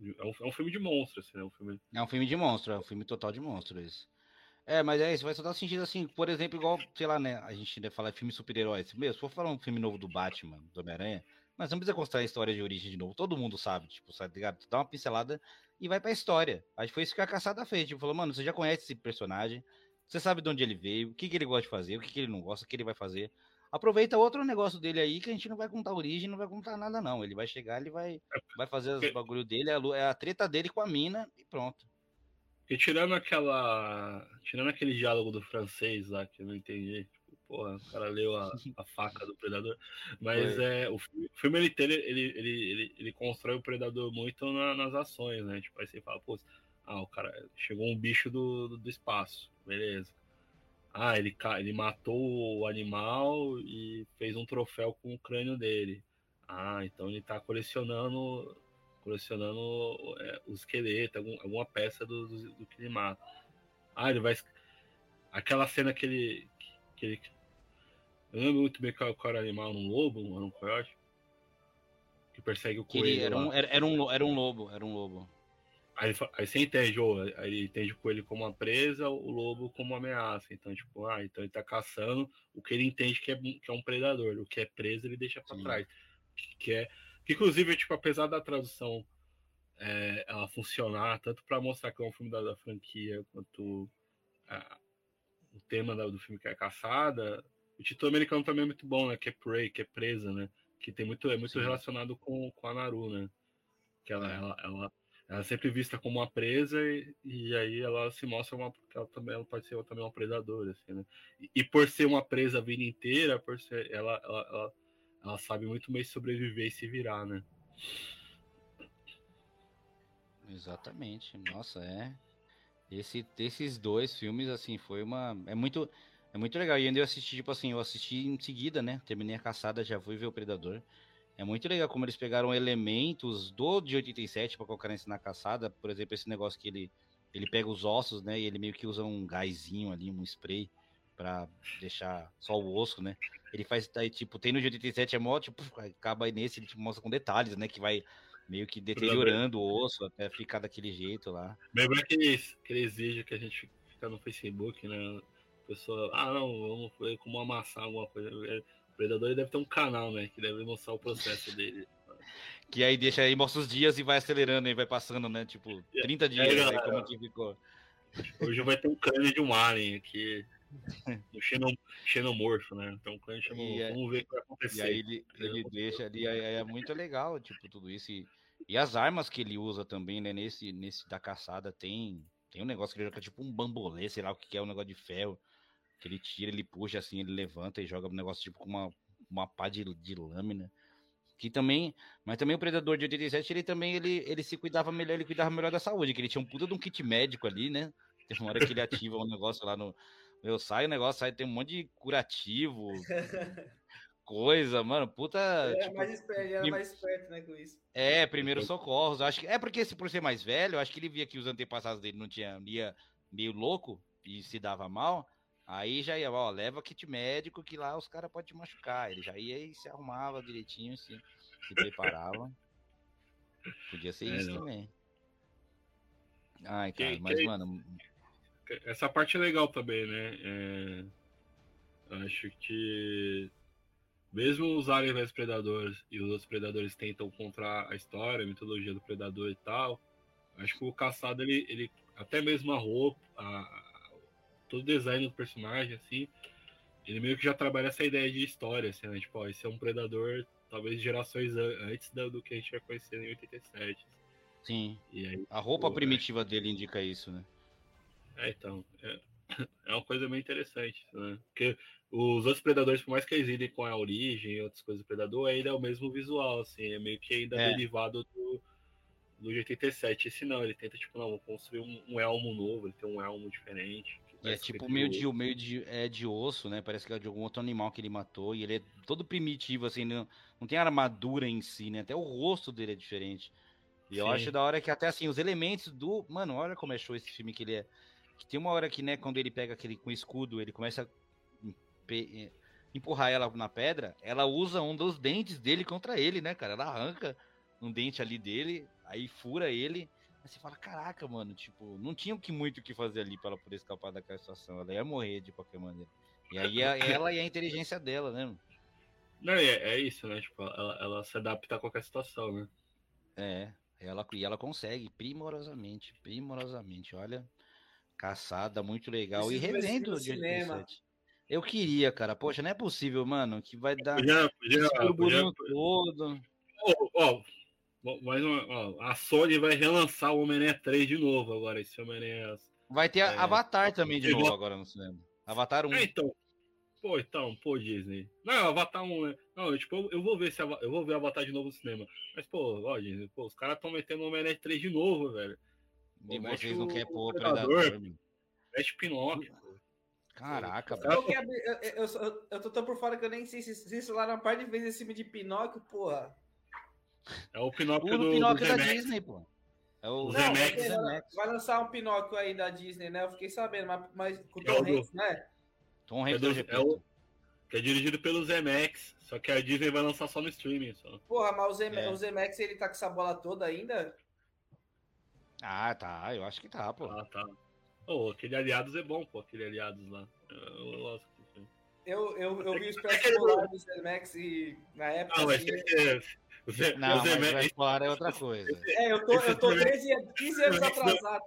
É um, é um filme de monstro, assim, né? Um filme... É um filme de monstro, é um filme total de monstro isso. É, mas é isso, vai só dar sentido assim, por exemplo, igual, sei lá, né, a gente fala filme super-heróis. Meu, se for falar um filme novo do Batman, do Homem-Aranha, mas não precisa contar a história de origem de novo, todo mundo sabe, tipo, sabe, ligado? Tu dá uma pincelada e vai pra história. Acho que foi isso que a caçada fez, tipo, falou, mano, você já conhece esse personagem, você sabe de onde ele veio, o que, que ele gosta de fazer, o que, que ele não gosta, o que ele vai fazer. Aproveita outro negócio dele aí que a gente não vai contar a origem, não vai contar nada, não. Ele vai chegar, ele vai, vai fazer os bagulho dele, é a é a treta dele com a mina e pronto. Porque tirando aquela. Tirando aquele diálogo do francês lá, que eu não entendi. Tipo, porra, o cara leu a, a faca do predador. Mas Foi. é, o filme, o filme ele, ele, ele, ele, ele constrói o predador muito na- nas ações, né? Tipo, aí você fala, pô, ah, o cara chegou um bicho do, do, do espaço, beleza. Ah, ele, ele matou o animal e fez um troféu com o crânio dele. Ah, então ele tá colecionando colecionando é, o esqueleto, algum- alguma peça do, do, do que ele mata. Ah, ele vai. Aquela cena que ele. Que ele... Eu não lembro muito bem qual, qual era o animal, um lobo, um, um coiote? Que persegue o coelho. ele era um, era, era um, era um lobo, era um lobo. Aí, aí você entende, ô, aí ele entende o coelho como uma presa, o lobo como uma ameaça. Então, tipo, ah, então ele tá caçando o que ele entende que é, que é um predador. O que é preso, ele deixa pra Sim. trás. Que, é. Que, inclusive, tipo, apesar da tradução é, ela funcionar, tanto pra mostrar que é um filme da, da franquia, quanto ah, o tema da- do filme que é caçada, o título americano também é muito bom, né? Que é Prey, que é presa, né? Que tem muito, é muito Sim. relacionado com, com a Naru, né? Que ela, É. ela, ela, ela é sempre vista como uma presa e, e aí ela se mostra uma ela também ela pode ser também uma predadora assim, né? e, e, por ser uma presa a vida inteira por ser ela ela, ela, ela sabe muito bem sobreviver e se virar né? Exatamente. Nossa é. Esse esses dois filmes assim foi uma é muito é muito legal. E ainda eu assisti tipo assim eu assisti em seguida né? Terminei a caçada já fui ver o predador é muito legal como eles pegaram elementos do de 87 para colocar nesse na caçada. Por exemplo, esse negócio que ele, ele pega os ossos, né? E ele meio que usa um gásinho ali, um spray para deixar só o osso, né? Ele faz aí, tipo, tem no de 87 é mó, tipo, acaba aí nesse, ele tipo, mostra com detalhes, né? Que vai meio que deteriorando o osso até ficar daquele jeito lá. Lembra aqueles, aqueles vídeos que a gente fica no Facebook, né? Pessoa, ah, não, vamos ver como amassar alguma coisa. Predador deve ter um canal, né? Que deve mostrar o processo dele. Que aí deixa aí, mostra os dias e vai acelerando e vai passando, né? Tipo, 30 dias, é, aí como que ficou. Hoje vai ter um crânio de um alien aqui. Um xenom, xenomorfo, né? Então o crânio chamou. É, vamos ver o que vai acontecer. E aí ele, ele deixa ali, é, é, muito legal, tipo, tudo isso. E, e as armas que ele usa também, né? Nesse, nesse da caçada tem. Tem um negócio que ele joga tipo um bambolê, sei lá o que é, um negócio de ferro que ele tira, ele puxa assim, ele levanta e joga um negócio tipo com uma, uma pá de, de lâmina. Que também, mas também o Predador de 87, ele também ele, ele se cuidava melhor, ele cuidava melhor da saúde, que ele tinha um puta de um kit médico ali, né? Tem uma hora que ele ativa um negócio lá no. Eu saio o negócio, sai, tem um monte de curativo, coisa, mano, puta. Ele tipo, mais esperto, ele era mais esperto, né, com isso. É, primeiros socorros. Acho que é porque por ser mais velho, acho que ele via que os antepassados dele não tinha ia meio louco e se dava mal. Aí já ia, ó, leva kit médico que lá os caras podem te machucar. Ele já ia e se arrumava direitinho, se, se preparava. Podia ser é, isso não. também. Ai, cara, que, mas, que, mano. Essa parte é legal também, né? É, acho que mesmo os aliens predadores e os outros predadores tentam encontrar a história, a mitologia do predador e tal, acho que o caçado, ele, ele até mesmo a roupa, a, todo o design do personagem, assim, ele meio que já trabalha essa ideia de história, assim, né? Tipo, ó, esse é um predador, talvez gerações antes do, que a gente vai conhecer em 87. Sim. Aí, a roupa pô, primitiva é... dele indica isso, né? É, então. É, é uma coisa meio interessante, né? Porque os outros predadores, por mais que eles idem com a origem e outras coisas do predador, ainda é o mesmo visual, assim, é meio que ainda é. derivado do, do 87. Esse não, ele tenta, tipo, não, vou construir um, um elmo novo, ele tem um elmo diferente. E é tipo meio de, meio de, é de osso, né? Parece que é de algum outro animal que ele matou. E ele é todo primitivo, assim, não, não tem armadura em si, né? Até o rosto dele é diferente. E Sim. eu acho da hora que até assim, os elementos do. Mano, olha como é show esse filme que ele é. Que tem uma hora que, né, quando ele pega aquele com escudo, ele começa a eh, empurrar ela na pedra, ela usa um dos dentes dele contra ele, né, cara? Ela arranca um dente ali dele, aí fura ele Aí você fala, caraca, mano, tipo, não tinha que muito o que fazer ali para ela poder escapar daquela situação. Ela ia morrer de qualquer maneira. E aí ela e a inteligência dela, né? Não, é, é isso, né? Tipo, ela, ela, se adapta a qualquer situação, né? É, ela, e ela consegue, primorosamente, primorosamente. Olha, caçada, muito legal. e revendo o cinema. Eu queria, cara. Poxa, não é possível, mano, que vai dar já, já, já, todo. Ó, oh, oh, mas ó, a Sony vai relançar o Homem-Aranha 3 de novo agora, esse Homem-Aranha. Vai ter é, Avatar também de novo agora no cinema. Avatar 1. É, então. Pô, então, pô, Disney. Não, Avatar 1, né? Não, tipo, eu, eu, vou ver se eu vou ver Avatar de novo no cinema. Mas, pô, ó, Disney, pô, os caras estão metendo o Homem-Aranha 3 de novo, velho. Pô, e vocês não querem pôr o Predador, Mexe Pinóquio. Caraca, eu, eu, eu, eu, tô tão por fora que eu nem sei se, se isso lá na parte de vez esse filme de Pinóquio, porra. É o Pinóquio, o do, Pinóquio do da Disney, pô. É o não, Zemex. Vai lançar um Pinóquio aí da Disney, né? Eu fiquei sabendo, mas, mas com o Tom é Hanks, né? Tom Hanks é, é o, que é dirigido pelo Zemex, só que a Disney vai lançar só no streaming. Só. Porra, mas o, Zem é. o Zemex, ele tá com essa bola toda ainda? Ah, tá. Eu acho que tá, pô. Ah, tá. Oh, aquele Aliados é bom, pô, aquele Aliados lá. Eu, eu, eu, eu, eu vi os pré-populares do Zemex e na época. Não, assim, mas Zé, não, Zé mas Explorar é outra coisa. É, eu tô, eu tô 13, 15 anos atrasado.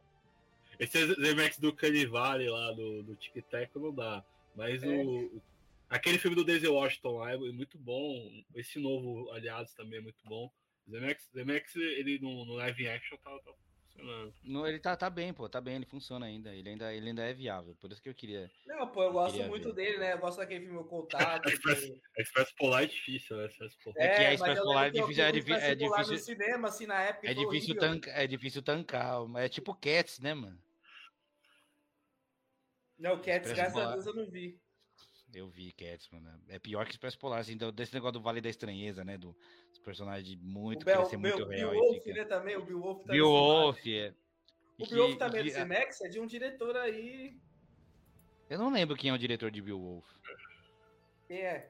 Esse Zemex do Canivale lá, do, do Tic Tac, não dá. Mas é. o, aquele filme do Daisy Washington lá é muito bom. Esse novo Aliados também é muito bom. Zemex, Zemex ele no, no live action tá, tá funcionando. No, ele tá, tá bem, pô, tá bem, ele funciona ainda. Ele ainda, ele ainda é viável. Por isso que eu queria. Não, pô, eu gosto muito ver. dele, né? Eu gosto daquele filme Contato. Express, Express Polar é difícil, né? Polar. É, que a Express Polar é difícil. É, difícil, é difícil. no cinema, assim, na época. É difícil, tanca, é difícil tancar. É tipo Cats, né, mano? Não, Cats, graças a Deus, eu não vi. Eu vi Cats, mano. É pior que Expresso Polar, assim, desse negócio do Vale da Estranheza, né? Do, dos personagens muito, o Bel, ser muito Bill real. Wolf, fica... né, também, o Bill Wolf também. Bill Wolf, é. O Bill Wolf também é do CMX, é de um diretor aí... Eu não lembro quem é o diretor de Bill Wolf. Quem é?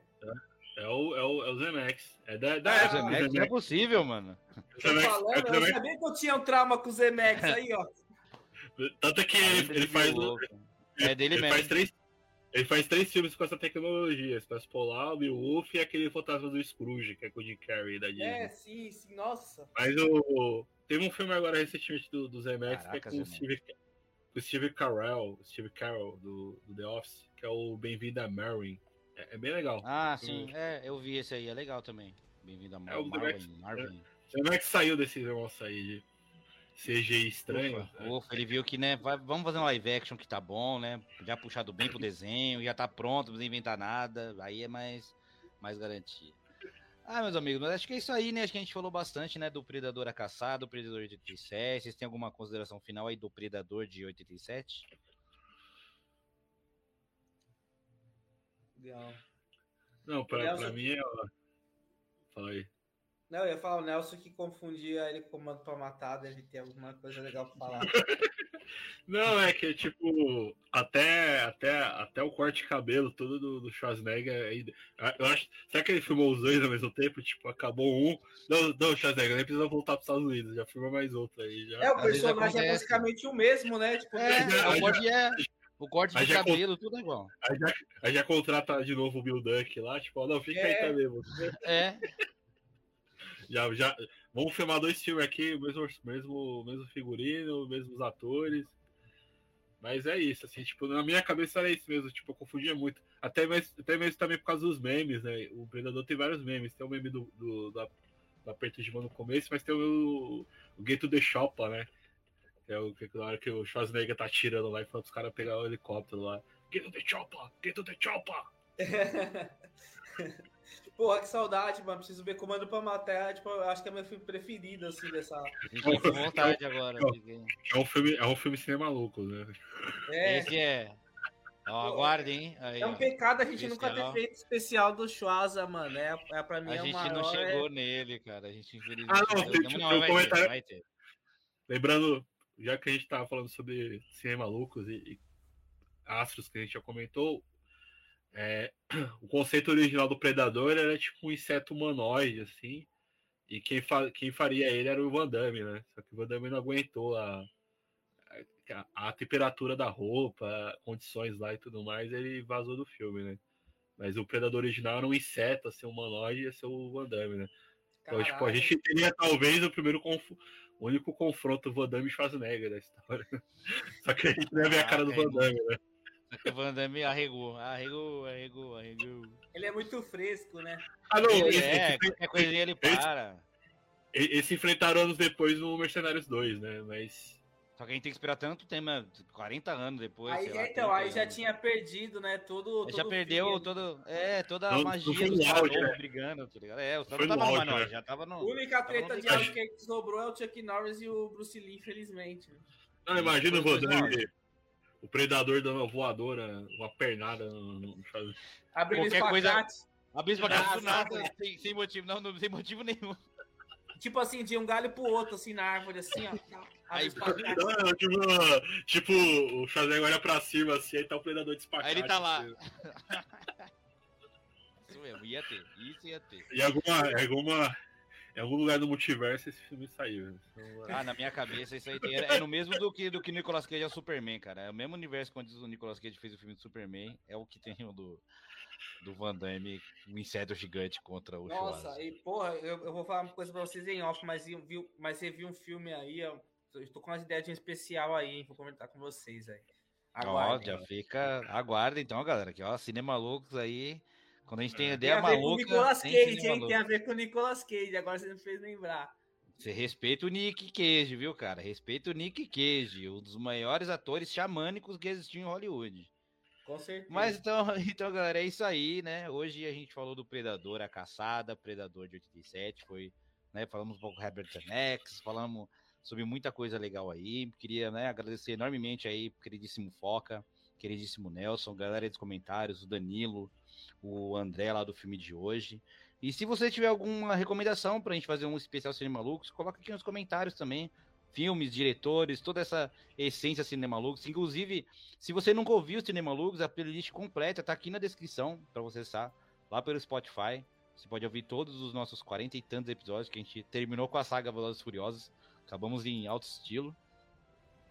É o, é o, é o Zemex. É da, da ah, época. Zemex, não é possível, mano. Zemex, falando, é eu sabia que eu tinha um trauma com o Zemex aí, ó. Tanto que ele, ele faz. É dele ele mesmo. Faz três, ele faz três filmes com essa tecnologia: Espaço Polar, Wolf e aquele Fantasma do Scrooge, que é com o Jim Carrey da Disney. É, sim, sim, nossa. Mas o. Teve um filme agora recentemente do, do Zemex que é com o Steve, com Steve Carell, Steve Carell, do, do The Office, que é o Bem-vindo a Marvin. É, é, bem legal. Ah, sim, é, eu vi esse aí, é legal também. Bem-vindo a Mar é, o Marvin. Marvin. É, o Zemex saiu desse negócio aí de CG estranho. Ufa, ufa, ele viu que, né, vai, vamos fazer um live action que tá bom, né? Já puxado bem pro desenho, já tá pronto, não precisa inventar nada, aí é mais, mais garantia. Ah, meus amigos, mas acho que é isso aí, né? Acho que a gente falou bastante, né, do Predador a caçar, do Predador de 87. Vocês têm alguma consideração final aí do Predador de 87? Legal. Não, pra, pra mim é. Fala aí. Não, eu ia falar o Nelson que confundia ele com comando pra matar, deve ter alguma coisa legal pra falar. Não, é que tipo, até, até, até o corte de cabelo todo do, do Schwarzenegger. Eu acho. Será que ele filmou os dois ao mesmo tempo? Tipo, acabou um. Não, não Schwarzenegger, nem precisa voltar para os Estados Unidos, já filmou mais outro aí. Já. É, o personagem é basicamente o mesmo, né? Tipo, é, é, o corte é. O corte de cabelo, tudo é igual. Aí já, aí já contrata de novo o Bill Duck lá, tipo, não, fica é. aí também, você. É. Já, já, vamos filmar dois filmes aqui, mesmo, mesmo, mesmo figurino, mesmos atores. Mas é isso, assim, tipo, na minha cabeça era isso mesmo, tipo, eu confundia muito. Até mesmo, até mesmo também por causa dos memes, né? O Predador tem vários memes. Tem o meme do, do, da, aperto de mão no começo, mas tem o, o Get to the Chopa, né? Que é o que na hora que o Schwarzenegger tá tirando lá e falando os caras pegar o helicóptero lá. Get to the Chopa! Get to the Chopa! Porra, que saudade, mano. Preciso ver Comando pra Matar. Tipo, eu acho que é meu filme preferido, assim, dessa. Fiquei com vontade agora. É um filme, é um filme cinema louco, né? É. Esse é. Ó, aguarde, hein? Aí, é um pecado a gente nunca ter feito especial do Schwarza, mano. É, é pra mim a é gente não chegou é... nele, cara. A gente infelizmente. Ah, não, tem, tipo, não, vai comentário... ter, vai ter. Lembrando, já que a gente tava falando sobre cinema loucos e, e astros que a gente já comentou, é, o conceito original do predador era tipo um inseto humanoide, assim. E quem, fa quem faria ele era o Van Damme, né? Só que o Van Damme não aguentou a, a, a, temperatura da roupa, condições lá e tudo mais, ele vazou do filme, né? Mas o predador original era um inseto, assim, humanoide, ia ser o Van Damme, né? Então, tipo, a gente teria talvez o primeiro conf... o único confronto Van Damme e Schwarzenegger da história. Só que a gente não ia ver a cara do Van Damme, né? O Van Damme arregou, arregou, arregou, arregou. Ele é muito fresco, né? Ah, não, ele esse, é, esse, qualquer coisinha ele para. Eles se enfrentaram anos depois no Mercenários 2, né? Mas. Só que a gente tem que esperar tanto tempo, 40 anos depois. Aí, lá, então, aí já tinha perdido, né? Todo. já perdeu todo, é, toda a magia do áudio, né? brigando, tá ligado? É, o não tava no manual, né? já tava no. A única treta de áudio que sobrou é o Chuck Norris e o Bruce Lee, infelizmente. Não, imagina o Van Damme o predador dando uma voadora, uma pernada no, no Abrindo Qualquer coisa. Abrindo espacate do nada, sem, sem, motivo, não, não, sem motivo nenhum. Tipo assim, de um galho pro outro, assim, na árvore, assim, ó. Aí, não, tipo, tipo, o Schwarzenegger olha pra cima, assim, aí tá o predador de espacate. Aí ele tá lá. Assim. isso mesmo, ia ter, isso ia ter. E alguma, alguma, em algum lugar do multiverso esse filme saiu. Então, ah, na minha cabeça isso aí tem, é, é no mesmo do que do que Nicolas Cage é o Superman, cara. É o mesmo universo quando o Nicolas Cage fez o filme do Superman, é o que tem o do do Van Damme, um inseto gigante contra o Nossa, e porra, eu, eu, vou falar uma coisa pra vocês em off, mas, viu, mas você viu um filme aí, eu, eu tô com umas ideias de um especial aí, hein, vou comentar com vocês aí. Aguardem. Ó, já fica. Aguarda então, galera. Aqui, ó, Cinema Loucos aí. Quando a gente tem é. ideia tem a ver maluca. Com Nicolas Cage, hein? Tem a ver com o Nicolas Cage, agora você me fez lembrar. Você respeita o Nick Cage, viu, cara? Respeita o Nick Cage, um dos maiores atores xamânicos que existiu em Hollywood. Com certeza. Mas então, então, galera, é isso aí, né? Hoje a gente falou do Predador, a caçada, Predador de 87, foi, né? Falamos um pouco do Herbert X, falamos sobre muita coisa legal aí. Queria, né, agradecer enormemente aí, queridíssimo Foca, queridíssimo Nelson, galera dos comentários, o Danilo, o André lá do filme de hoje. E se você tiver alguma recomendação pra gente fazer um especial Cinema Lux, coloca aqui nos comentários também filmes, diretores, toda essa essência Cinema Lux. Inclusive, se você nunca ouviu o Cinema Lux, a playlist completa tá aqui na descrição para você acessar lá pelo Spotify. Você pode ouvir todos os nossos 40 e tantos episódios que a gente terminou com a saga Velozes Furiosos. Acabamos em alto estilo.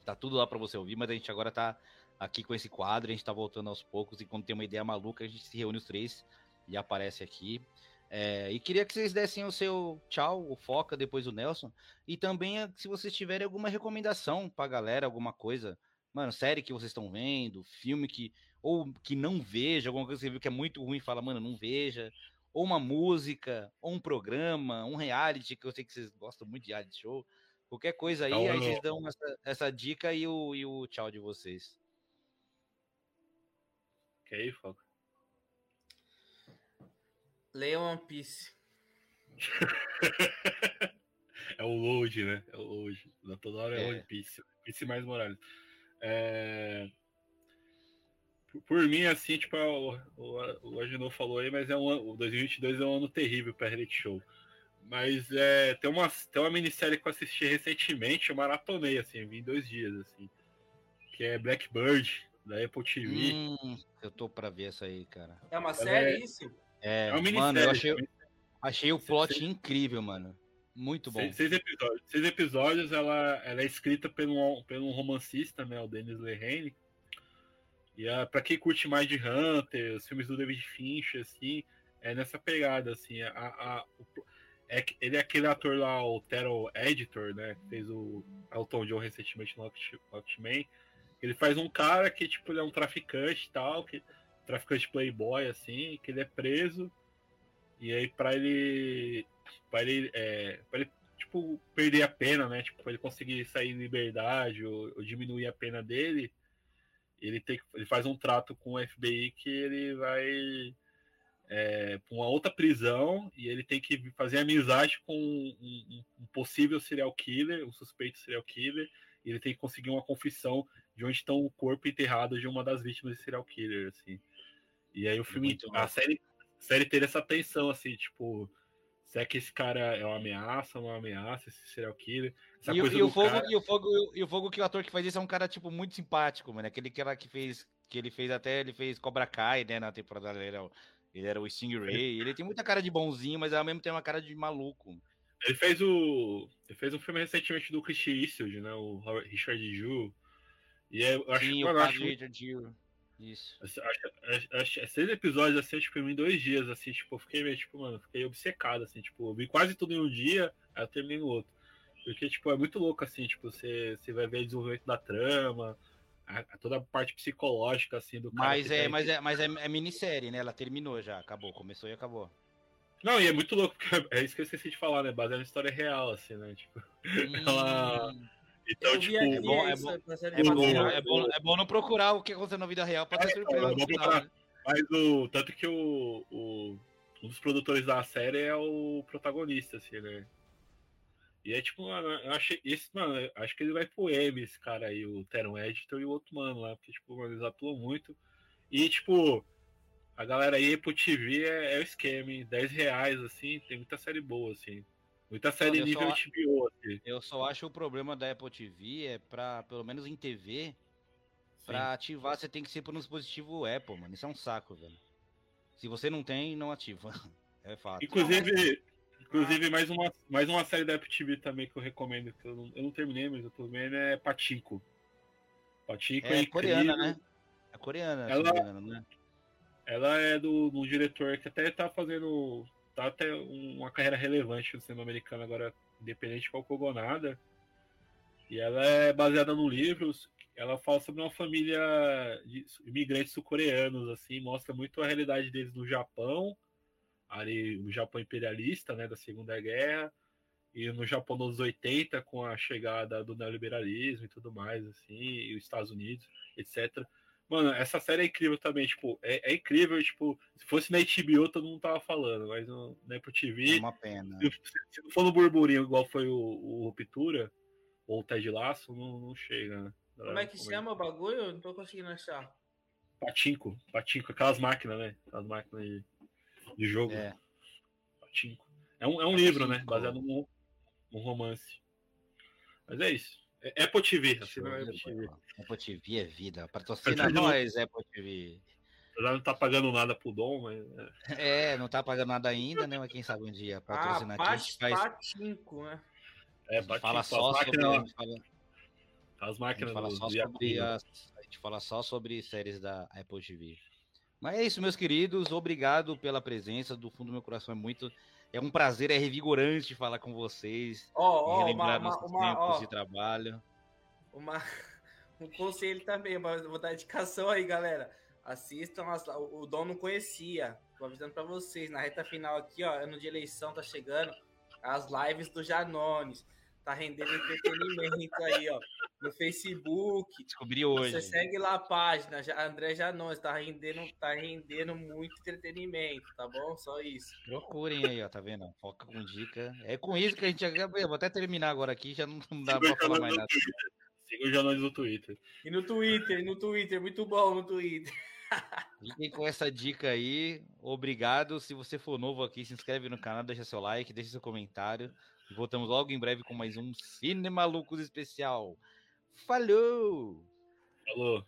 Tá tudo lá para você ouvir, mas a gente agora tá aqui com esse quadro, a gente tá voltando aos poucos e quando tem uma ideia maluca, a gente se reúne os três e aparece aqui. É, e queria que vocês dessem o seu tchau, o Foca, depois o Nelson. E também, eh, se vocês tiverem alguma recomendação pra galera, alguma coisa. Mano, série que vocês estão vendo, filme que. Ou que não veja, alguma coisa que você viu que é muito ruim, fala, mano, não veja. Ou uma música, ou um programa, um reality, que eu sei que vocês gostam muito de reality show. Qualquer coisa aí, aí vocês dão essa, essa dica e o, e o tchau de vocês. Ok, Foca. Leia One Piece. é o load, né? É o load. Da toda hora é, é One Piece. One Piece mais Morales. É... Por, mim, assim, tipo, é o, o, o Agenor falou aí, mas é um o 2022 é um ano terrível para reality show. Mas é, tem, uma, tem uma minissérie que eu assisti recentemente, eu maratonei, assim, vi em dois dias, assim. Que é Blackbird, da Apple TV. Hum, eu tô pra ver essa aí, cara. É uma série, é... isso? É, é mano, eu achei, achei o plot seis, incrível, mano. Muito bom. Seis, seis, episódios. Seis episódios, ela, ela é escrita pelo um, pelo romancista, né? O Denis Lehane. E a, pra quem curte mais de Hunter, os filmes do David Fincher, assim, é nessa pegada, assim. A, a, o, é, ele é aquele ator lá, o Terrell Editor, né? Que fez o Elton John recentemente no Watchmen. Ele faz um cara que, tipo, ele é um traficante e tal, que traficante playboy, assim, que ele é preso. E aí, para ele. para ele, é, pra ele tipo, perder a pena, né? Tipo, pra ele conseguir sair em liberdade ou, ou diminuir a pena dele, ele, tem, ele faz um trato com o FBI que ele vai é, para uma outra prisão e ele tem que fazer amizade com um, um, um, possível serial killer, um suspeito serial killer, e ele tem que conseguir uma confissão de onde está o corpo enterrado de uma das vítimas de serial killer, assim. E aí o filme, a série, a série ter essa tensão, assim, tipo, se é que esse cara é uma ameaça é uma ameaça, esse serial killer. E, e, o fogo, cara... e, o fogo, e o fogo que o ator que faz isso é um cara, tipo, muito simpático, mano. Aquele cara que fez. Que ele fez até, ele fez Cobra Kai, né, na temporada. Ele era, ele era o Stingray. Ele tem muita cara de bonzinho, mas ao mesmo tempo uma cara de maluco. Ele fez o. Ele fez um filme recentemente do Chris Eastwood, né? O Richard Ju. E é, eu acho, Sim, mano, o acho, Richard Ju. Isso. Acho, acho, acho, seis episódios assim, tipo, em dois dias, assim, tipo, eu fiquei meio, tipo, mano, fiquei obcecado, assim, tipo, eu vi quase tudo em um dia, aí eu terminei no outro. Porque, tipo, é muito louco, assim, tipo, você, você vai ver o desenvolvimento da trama, a, a toda a parte psicológica, assim, do cara. Mas, é, tá mas, é, mas é, é minissérie, né? Ela terminou já, acabou, começou e acabou. Não, e é muito louco, porque é isso que eu esqueci de falar, né? Baseado em história real, assim, né? Tipo, hum. ela então, tipo, é bom, é, bom, é, bom, é, bom, é bom não procurar o que aconteceu na vida real pra ter é, surpresa. É né? Mas o. Tanto que o, o. Um dos produtores da série é o protagonista, assim, né? E é tipo, mano, eu achei. Esse, mano, acho que ele vai pro M, esse cara aí, o Teron Editor e o outro mano lá, porque, tipo, mano, eles atuam muito. E, tipo, a galera aí pro TV é, é o esquema, hein? 10 reais, assim, tem muita série boa, assim. Muita série nível só, HBO. Assim. Eu só acho o problema da Apple TV é pra, pelo menos em TV, pra ativar você tem que ser por um dispositivo Apple, mano. Isso é um saco, velho. Se você não tem, não ativa. É fato. Inclusive, inclusive mais, uma, mais uma série da Apple TV também que eu recomendo, que eu não, eu não terminei, mas eu tô vendo, é Patico. Patico é, é coreana, né? É coreana, ela, engano, né? Ela é do, do diretor que até tá fazendo tá até uma carreira relevante no cinema americano agora, independente de qual cogonada. E ela é baseada no livro, ela fala sobre uma família de imigrantes sul-coreanos, assim, mostra muito a realidade deles no Japão, ali o Japão imperialista, né, da Segunda Guerra, e no Japão nos 80, com a chegada do neoliberalismo e tudo mais, assim, e os Estados Unidos, etc. Mano, essa série é incrível também, tipo, é, é incrível, tipo, se fosse na HBO todo mundo tava falando, mas no, na Apple TV... É uma pena. Se, se, não for no burburinho igual foi o, o Ruptura, ou o Ted Laço, não, não chega, né? Como é que chama o bagulho? Não tô conseguindo achar. Patinco, Patinco, aquelas máquinas, né? Aquelas máquinas de, de jogo. É. Patinco. É um, é um livro, né? Baseado num, num romance. Mas é isso. É Apple TV, assina Apple de TV. Apple TV é vida. Patrocina nós, Apple TV. Apesar de não tá pagando nada pro Dom, mas. é. É, não tá pagando nada ainda, né? Mas quem sabe um dia Ah, patrocinar aqui. A gente Pat, faz, Patinco, né? É, a gente Patinco, fala as só sobre. máquinas, A gente fala, as a gente máquinas fala só sobre as, a gente fala só sobre séries da Apple TV. Mas é isso, meus queridos. Obrigado pela presença. Do fundo do meu coração é muito. É um prazer, é revigorante falar com vocês. Ó, ó, uma, relembrar uma, nossos uma, tempos ó, de trabalho. uma- um conselho também, mas vou dar indicação aí, galera. Assistam, as, o, o Dom não conhecia. Tô avisando pra vocês, na reta final aqui, ó, ano de eleição tá chegando, as lives do Janones. Tá rendendo entretenimento aí, ó. No Facebook. Descobri hoje. Você segue lá a página, já- André Janones, tá rendendo, tá rendendo muito entretenimento, tá bom? Só isso. Procurem aí, ó, tá vendo? Foca com dica. É com isso que a gente acaba. Eu vou até terminar agora aqui, já não, dá Siga pra falar mais nada. Twitter. Siga o Janones no Twitter. E no Twitter, e no Twitter, muito bom no Twitter. Fiquem com essa dica aí. Obrigado. Se você for novo aqui, se inscreve no canal, deixa seu like, deixa seu comentário. Voltamos logo em breve com mais um Cine Malucos especial. Falou! Falou.